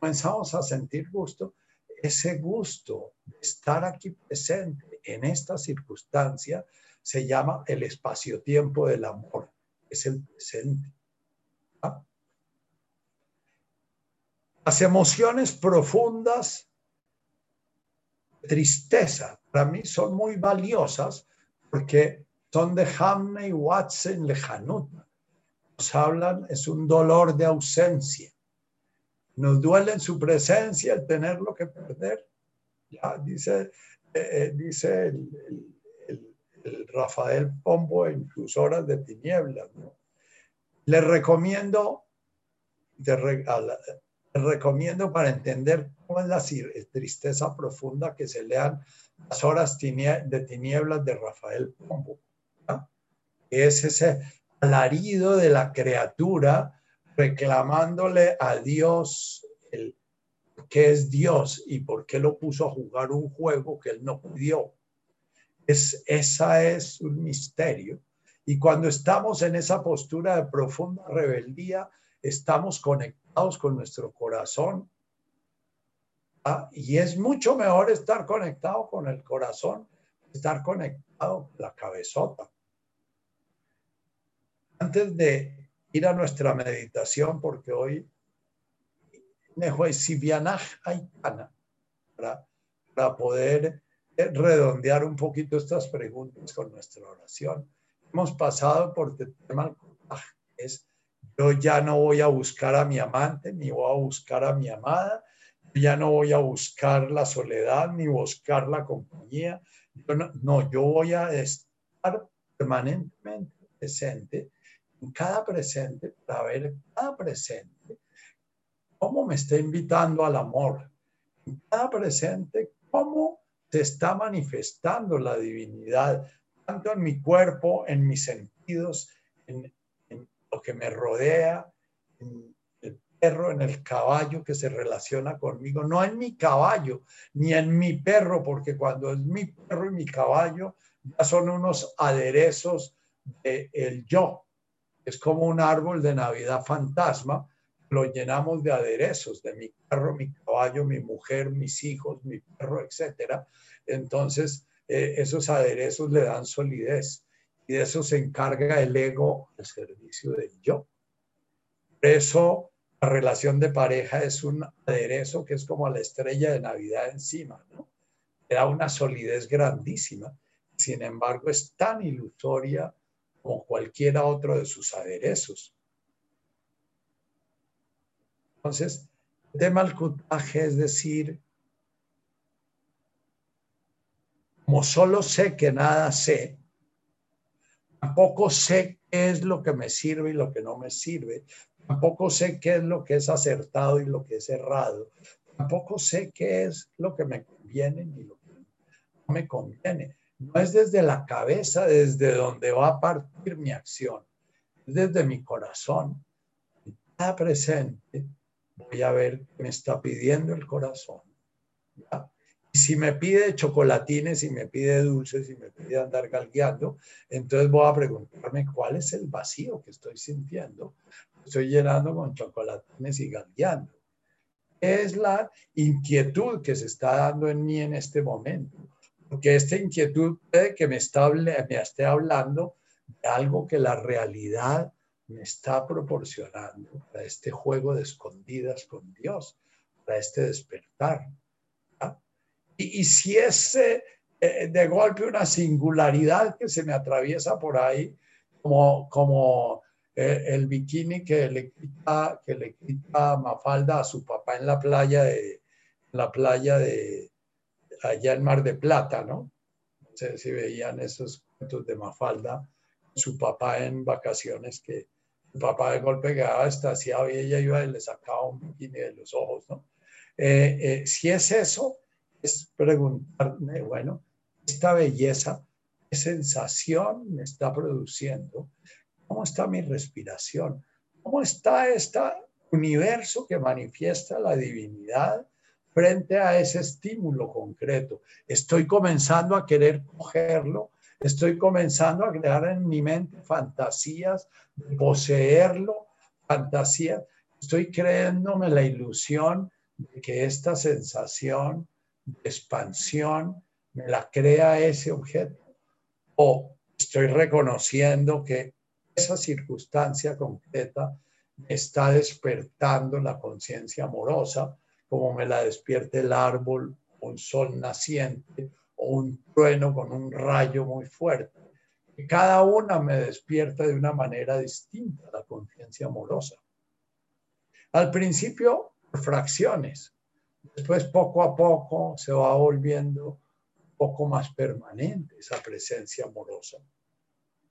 comenzamos a sentir gusto, ese gusto de estar aquí presente en esta circunstancia se llama el espacio-tiempo del amor, es el presente. ¿Ah? Las emociones profundas, tristeza, para mí son muy valiosas porque son de Hamney Watson Lejanut. Nos hablan, es un dolor de ausencia nos duele en su presencia el tenerlo que perder. Ya dice, eh, eh, dice el, Rafael Pombo en sus horas de tinieblas. Le recomiendo, recomiendo para entender cómo es la tristeza profunda que se lean las horas de tinieblas de Rafael Pombo. Es ese alarido de la criatura reclamándole a Dios el, qué es Dios y por qué lo puso a jugar un juego que él no pidió. Es, esa es un misterio. Y cuando estamos en esa postura de profunda rebeldía, estamos conectados con nuestro corazón. ¿ah? Y es mucho mejor estar conectado con el corazón, estar conectado con la cabezota. Antes de ir a nuestra meditación porque hoy para, para poder redondear un poquito estas preguntas con nuestra oración. Hemos pasado por el tema es yo ya no voy a buscar a mi amante, ni voy a buscar a mi amada, ya no voy a buscar la soledad, ni buscar la compañía. no, no, yo voy a estar permanentemente presente en cada presente para ver cada presente cómo me está invitando al amor. En cada presente, cómo se está manifestando la divinidad, tanto en mi cuerpo, en mis sentidos, en, que me rodea, el perro, en el caballo que se relaciona conmigo, no en mi caballo, ni en mi perro, porque cuando es mi perro y mi caballo, ya son unos aderezos del el yo, es como un árbol de Navidad fantasma, lo llenamos de aderezos, de mi perro, mi caballo, mi mujer, mis hijos, mi perro, etc. Entonces, eh, esos aderezos le dan solidez y de eso se encarga el ego al servicio del yo. Por eso, la relación de pareja es un aderezo que es como la estrella de Navidad encima, ¿no? Da una solidez grandísima. Sin embargo, es tan ilusoria como cualquiera otro de sus aderezos. Entonces, de malcutaje es decir, como solo sé que nada sé, tampoco sé qué es lo que me sirve y lo que no me sirve, tampoco sé qué es lo que es acertado y lo que es errado, tampoco sé qué es lo que me conviene ni lo que no me conviene. No es desde la cabeza, desde donde va a partir mi acción, es desde mi corazón. Está presente, voy a ver qué me está pidiendo el corazón. Y si me pide chocolatines, si me pide dulces, si me pide de andar galgueando, entonces voy a preguntarme cuál es el vacío que estoy sintiendo. Estoy llenando con chocolatones y galgueando. Es la inquietud que se está dando en mí en este momento. Porque esta inquietud puede que me, está, me esté hablando de algo que la realidad me está proporcionando para este juego de escondidas con Dios, para este despertar. Y, si es eh, de golpe una singularidad que se me atraviesa por ahí, como, como eh, el bikini que le, quita, que le quita Mafalda a su papá en la playa de, la playa de allá en Mar de Plata, ¿no? No sé si veían esos cuentos de Mafalda, su papá en vacaciones que el papá de golpe quedaba estaciado y ella iba y le sacaba un bikini de los ojos, ¿no? Eh, si es eso, es preguntarme, bueno, esta belleza, qué sensación me está produciendo, cómo está mi respiración, cómo está este universo que manifiesta la divinidad frente a ese estímulo concreto. Estoy comenzando a querer cogerlo, estoy comenzando a crear en mi mente fantasías poseerlo, fantasías. Estoy creyéndome la ilusión de que esta sensación expansión me la crea ese objeto o estoy reconociendo que esa circunstancia concreta me está despertando la conciencia amorosa como me la despierte el árbol, un sol naciente o un trueno con un rayo muy fuerte. Y cada una me despierta de una manera distinta la conciencia amorosa. Al principio, fracciones, Después, poco a poco, se va volviendo un poco más permanente esa presencia amorosa.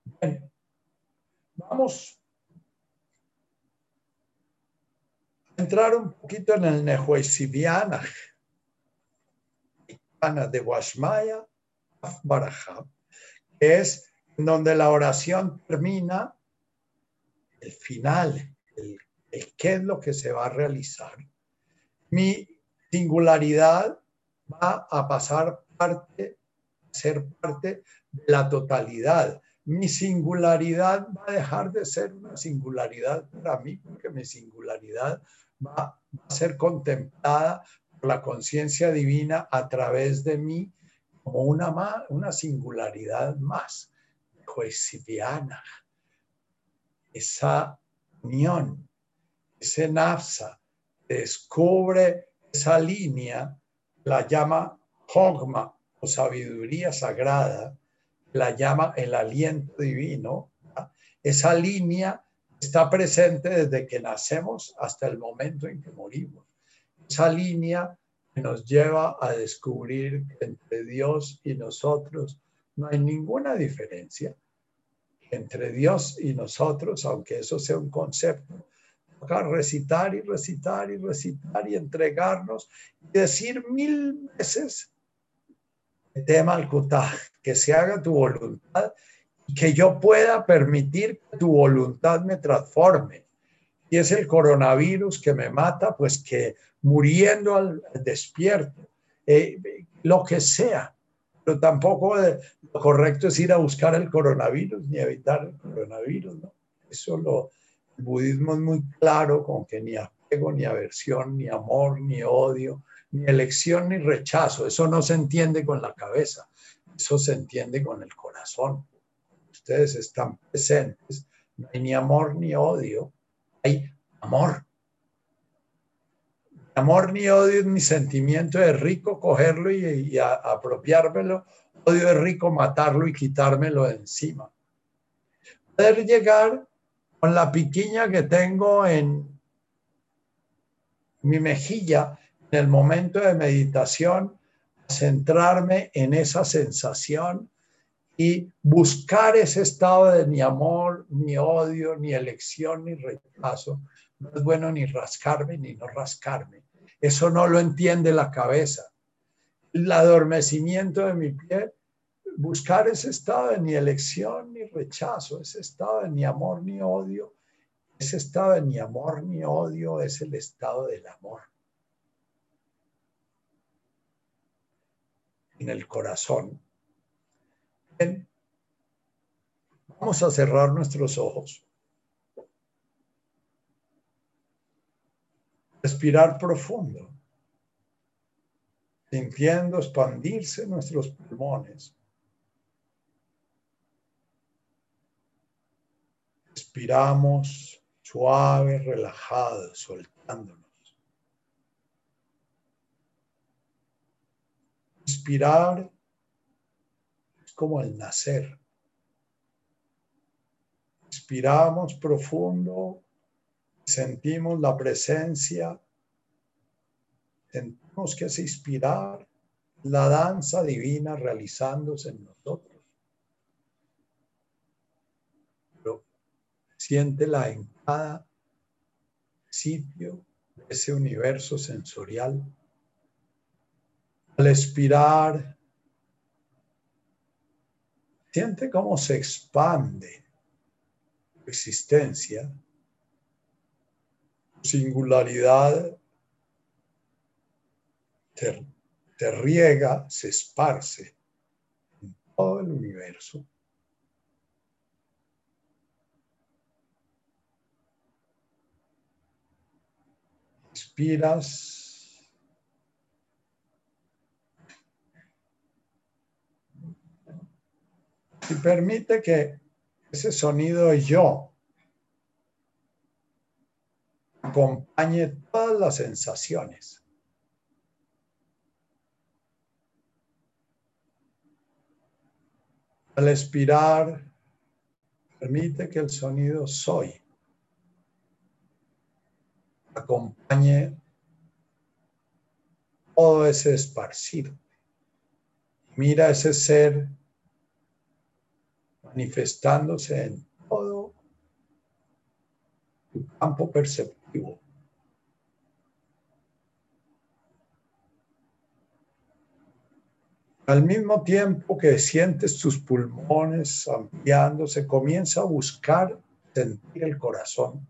Bueno, vamos a entrar un poquito en el Nehuesibiana, de Washmaya, Barajab, que es donde la oración termina, el final, el, el, qué es lo que se va a realizar. Mi singularidad va a pasar parte, ser parte de la totalidad. Mi singularidad va a dejar de ser una singularidad para mí, porque mi singularidad va a ser contemplada por la conciencia divina a través de mí como una, una singularidad más, coesidiana. Esa unión, ese nafsa, descubre esa línea la llama Hogma o sabiduría sagrada, la llama el aliento divino. Esa línea está presente desde que nacemos hasta el momento en que morimos. Esa línea nos lleva a descubrir que entre Dios y nosotros no hay ninguna diferencia. Entre Dios y nosotros, aunque eso sea un concepto, recitar y recitar y recitar y entregarnos y decir mil veces tema al que se haga tu voluntad y que yo pueda permitir que tu voluntad me transforme. Y es el coronavirus que me mata, pues que muriendo al despierto, eh, lo que sea. Pero tampoco lo correcto es ir a buscar el coronavirus ni evitar el coronavirus, ¿no? Eso lo, el budismo es muy claro con que ni apego, ni aversión, ni amor, ni odio, ni elección, ni rechazo. Eso no se entiende con la cabeza, eso se entiende con el corazón. Ustedes están presentes, no hay ni amor ni odio, hay amor. Amor ni odio es mi sentimiento de rico cogerlo y, y apropiármelo. Odio es rico matarlo y quitármelo de encima. Poder llegar con la piquiña que tengo en mi mejilla en el momento de meditación, centrarme en esa sensación y buscar ese estado de ni amor, ni odio, ni elección, ni rechazo. No es bueno ni rascarme ni no rascarme. Eso no lo entiende la cabeza. El adormecimiento de mi piel buscar ese estado de ni elección ni rechazo, ese estado de ni amor ni odio, ese estado de ni amor ni odio es el estado del amor. En el corazón. Vamos a cerrar nuestros ojos. Respirar profundo, sintiendo expandirse nuestros pulmones. Respiramos suave, relajado, soltándonos. Respirar es como el nacer. Respiramos profundo, sentimos la presencia, sentimos que es inspirar la danza divina realizándose en nosotros. Pero siéntela en cada sitio de ese universo sensorial. Al expirar, siente cómo se expande existencia, singularidad se, riega, se esparce en todo el universo. Y permite que ese sonido yo acompañe todas las sensaciones. Al expirar, permite que el sonido soy acompañe todo ese esparcido. Mira ese ser manifestándose en todo tu campo perceptivo. Al mismo tiempo que sientes tus pulmones ampliándose, comienza a buscar sentir el corazón.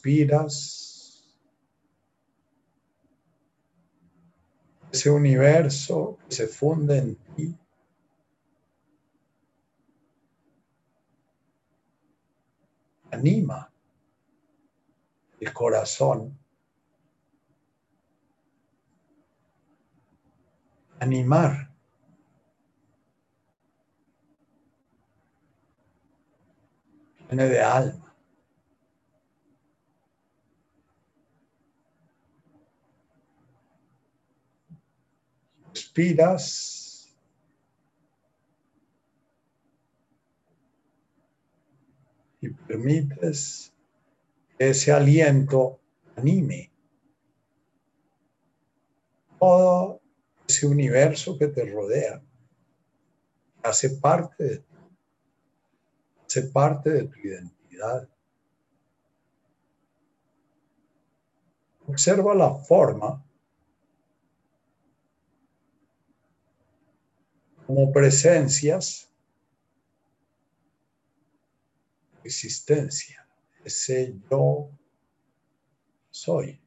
Expiras ese universo se funde en ti. Anima el corazón. Animar. Viene de alma. Respiras. Y permites ese aliento anime todo ese universo que te rodea. Hace parte de ti. Hace parte de tu identidad. Observa la forma como presencias, existencia, ese yo soy.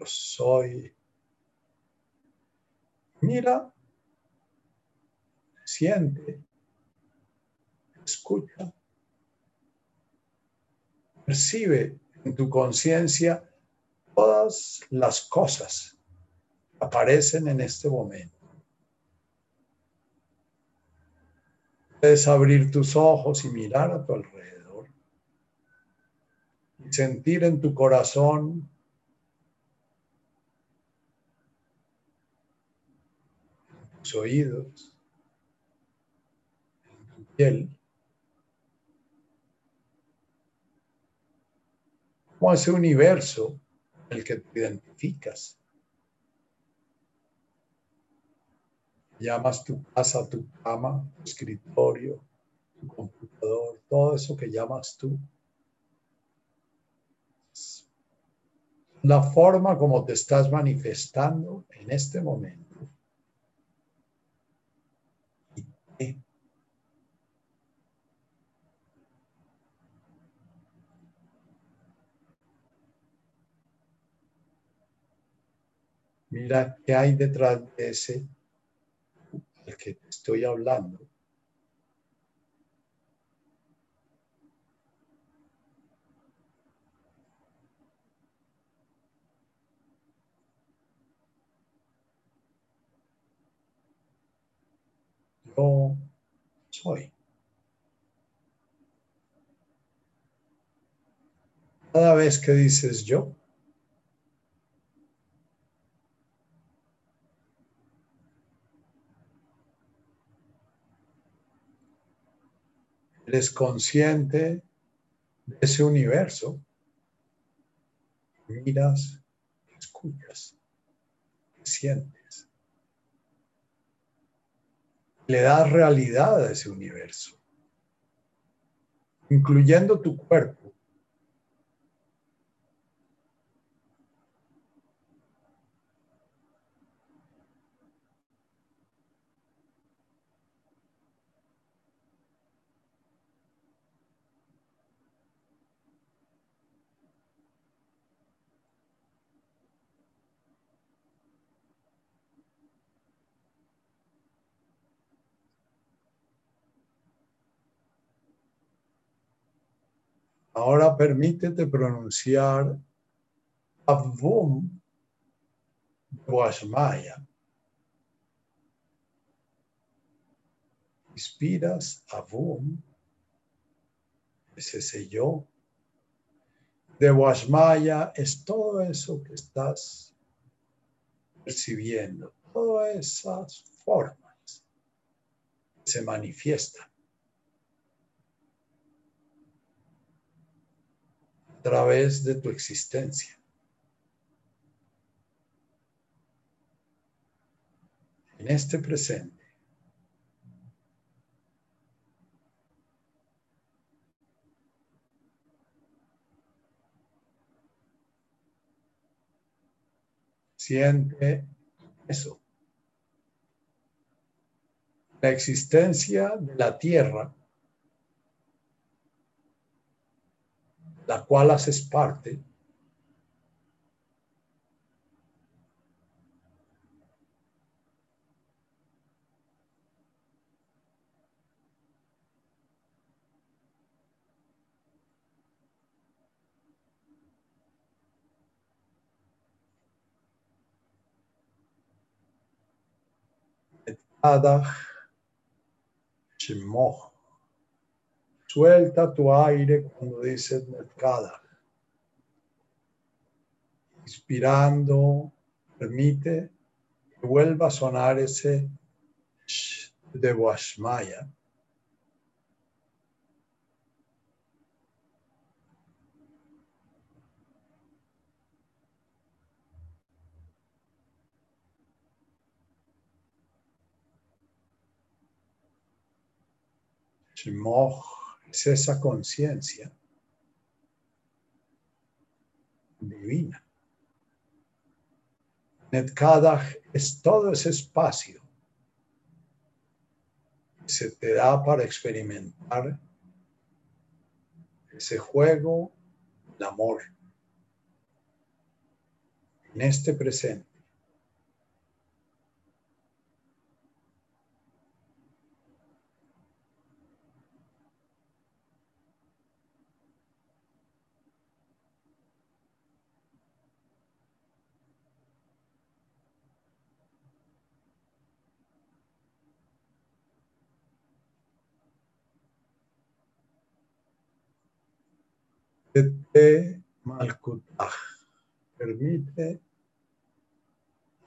Yo soy. Mira, siente, escucha percibe en tu conciencia todas las cosas que aparecen en este momento. Puedes abrir tus ojos y mirar a tu alrededor y sentir en tu corazón en tus oídos, en tu piel, como ese universo en el que te identificas. Llamas tu casa, tu cama, tu escritorio, tu computador, todo eso que llamas tú. La forma como te estás manifestando en este momento. Mira qué hay detrás de ese al que te estoy hablando. Yo soy. Cada vez que dices yo, eres consciente de ese universo, miras, escuchas, sientes. Le das realidad a ese universo, incluyendo tu cuerpo. Ahora permítete pronunciar Avum Vashmaya. Inspiras Avum, ese sello. De Washmaya es todo eso que estás percibiendo, todas esas formas que se manifiestan. Través de tu existencia. En este presente. Siente eso. La existencia de la tierra la cual haces parte, Shimoch Suelta tu aire cuando dices mercada. Inspirando, permite que vuelva a sonar ese de Washmaya. Es esa conciencia divina. Netkadach es todo ese espacio que se te da para experimentar ese juego, el amor, en este presente. De Malkutaj. Permite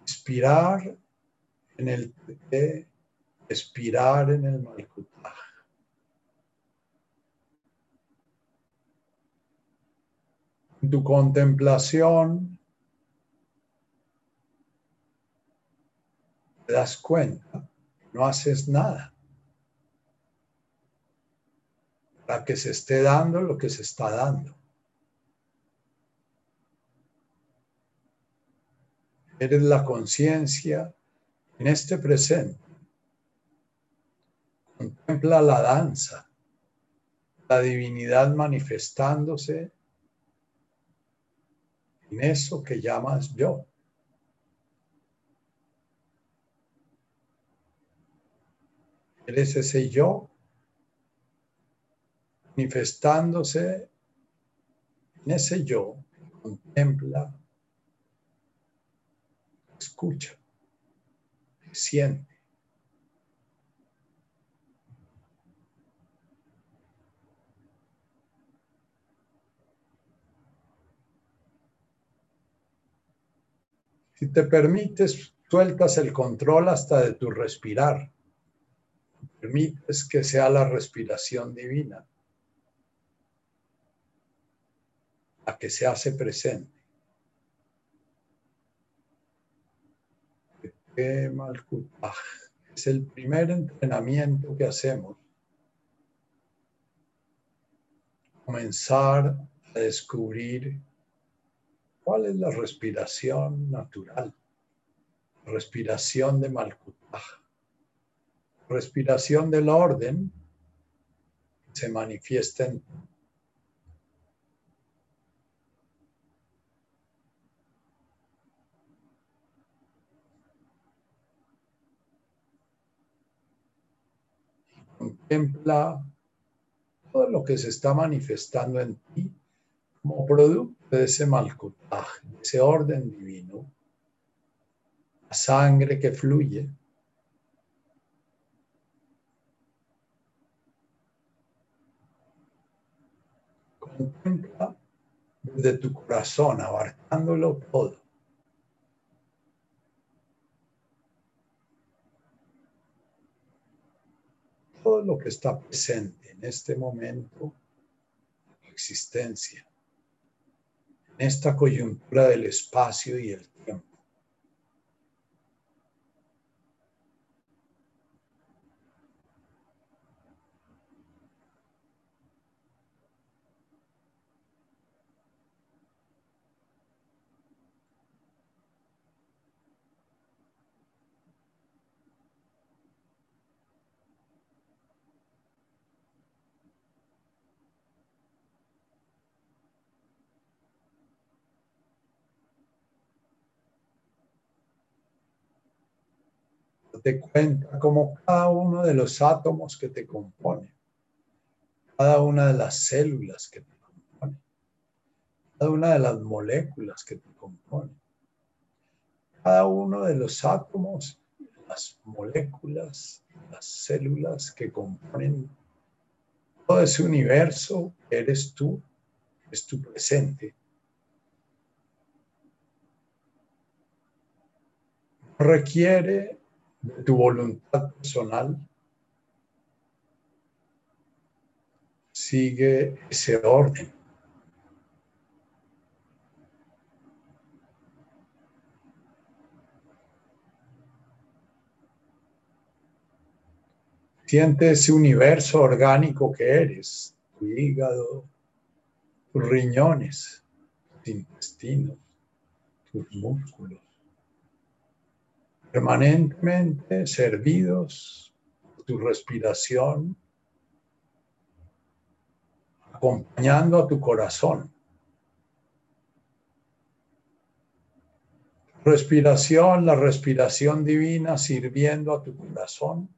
inspirar en el T, expirar en el Malkutaj. En tu contemplación te das cuenta, no haces nada. Para que se esté dando lo que se está dando. Eres la conciencia en este presente, Contempla la danza, la divinidad manifestándose en eso que llamas yo. Eres ese yo manifestándose en ese yo contempla, escucha, siente. Si te permites, sueltas el control hasta de tu respirar. Permites que sea la respiración divina la que se hace presente. Es el primer entrenamiento que hacemos. Comenzar a descubrir ¿Cuál es la respiración natural? Respiración de Malkutaj. Respiración del orden se manifiesta en contempla todo lo que se está manifestando en ti como producto de ese malkutaj, ese orden divino, la sangre que fluye. Contempla desde tu corazón, abarcándolo todo. Todo lo que está presente en este momento de existencia esta coyuntura del espacio y el tiempo. te cuenta como cada uno de los átomos que te compone, cada una de las células que te compone, cada una de las moléculas que te compone, cada uno de los átomos, las moléculas, las células que componen todo ese universo eres tú, es tu presente. requiere de tu voluntad personal, sigue ese orden. Siente ese universo orgánico que eres, tu hígado, tus riñones, tus intestinos, tus músculos permanentemente servidos tu respiración, acompañando a tu corazón. Respiración, la respiración divina sirviendo a tu corazón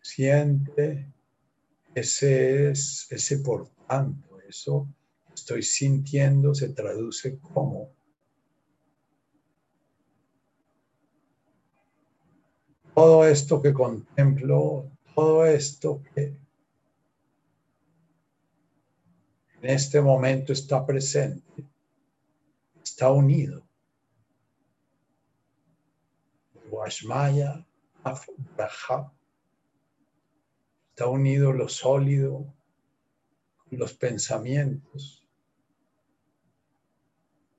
Siente ese es, ese por tanto, eso estoy sintiendo se traduce como todo esto que contemplo, todo esto que en este momento está presente, está unido. Vashmaya, Está unido lo sólido con los pensamientos,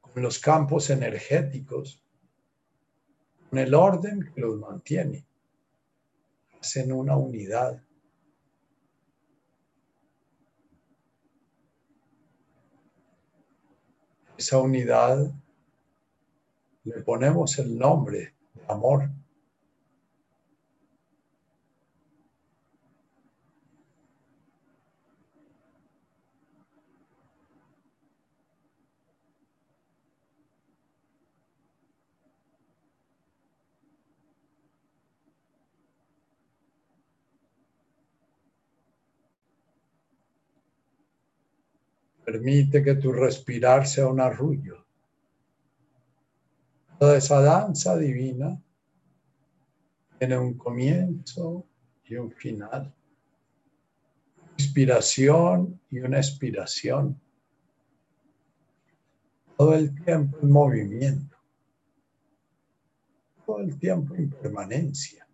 con los campos energéticos, con el orden que los mantiene. hacen una unidad. Esa unidad le ponemos el nombre amor. Permite que tu respirar sea un arrullo. Toda esa danza divina tiene un comienzo y un final. Inspiración y una expiración. Todo el tiempo en movimiento. Todo el tiempo en permanencia.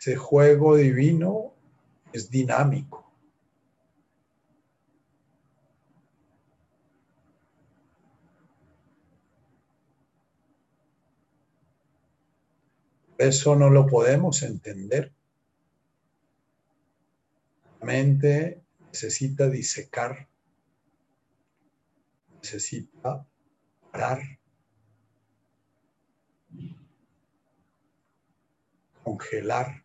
Ese juego divino es dinámico. Eso no lo podemos entender. La mente necesita disecar, necesita parar, congelar.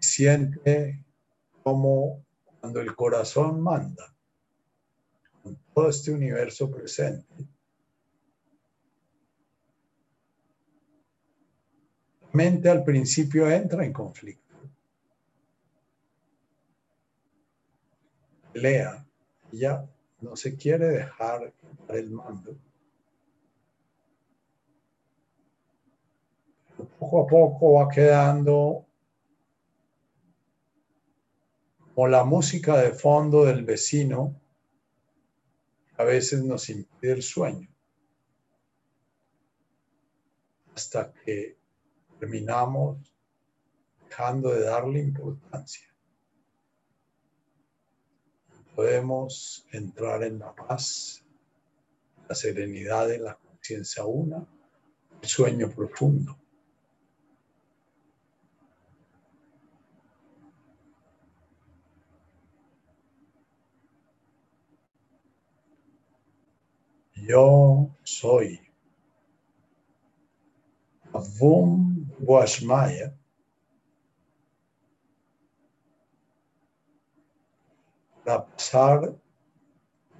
Siente como cuando el corazón manda con todo este universo presente, la mente al principio entra en conflicto. Lea, ya no se quiere dejar el mando. poco a poco va quedando o la música de fondo del vecino a veces nos impide el sueño. Hasta que terminamos dejando de darle importancia. Podemos entrar en la paz, la serenidad de la conciencia una, el sueño profundo. Yo soy. Avum Guashmaya. Para pasar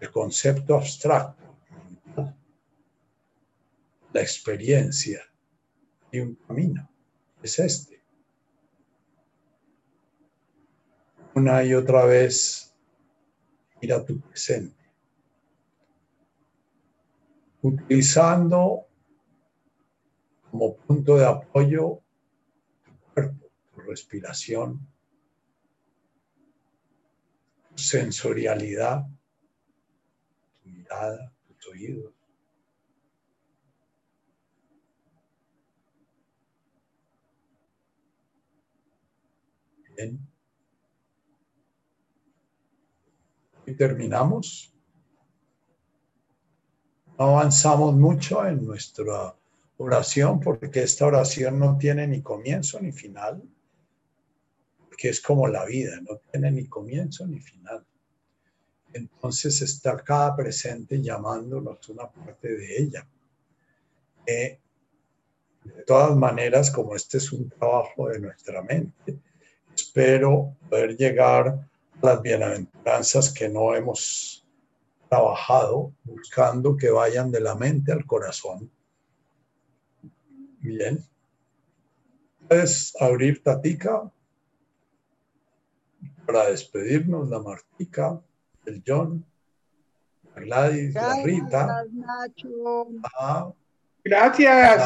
el concepto abstracto, la experiencia y un camino. Es este. Una y otra vez ir a tu presente utilizando como punto de apoyo tu cuerpo, respiración, tu sensorialidad, tu mirada, tus oídos. Y terminamos no avanzamos mucho en nuestra oración porque esta oración no tiene ni comienzo ni final, que es como la vida, no tiene ni comienzo ni final. Entonces está acá presente llamándonos una parte de ella. de todas maneras, como este es un trabajo de nuestra mente, espero poder llegar a las bienaventuranzas que no hemos trabajado buscando que vayan de la mente al corazón. Bien. Puedes abrir Tatica para despedirnos, la Martica, el John, la Gladys, la Rita. Gracias.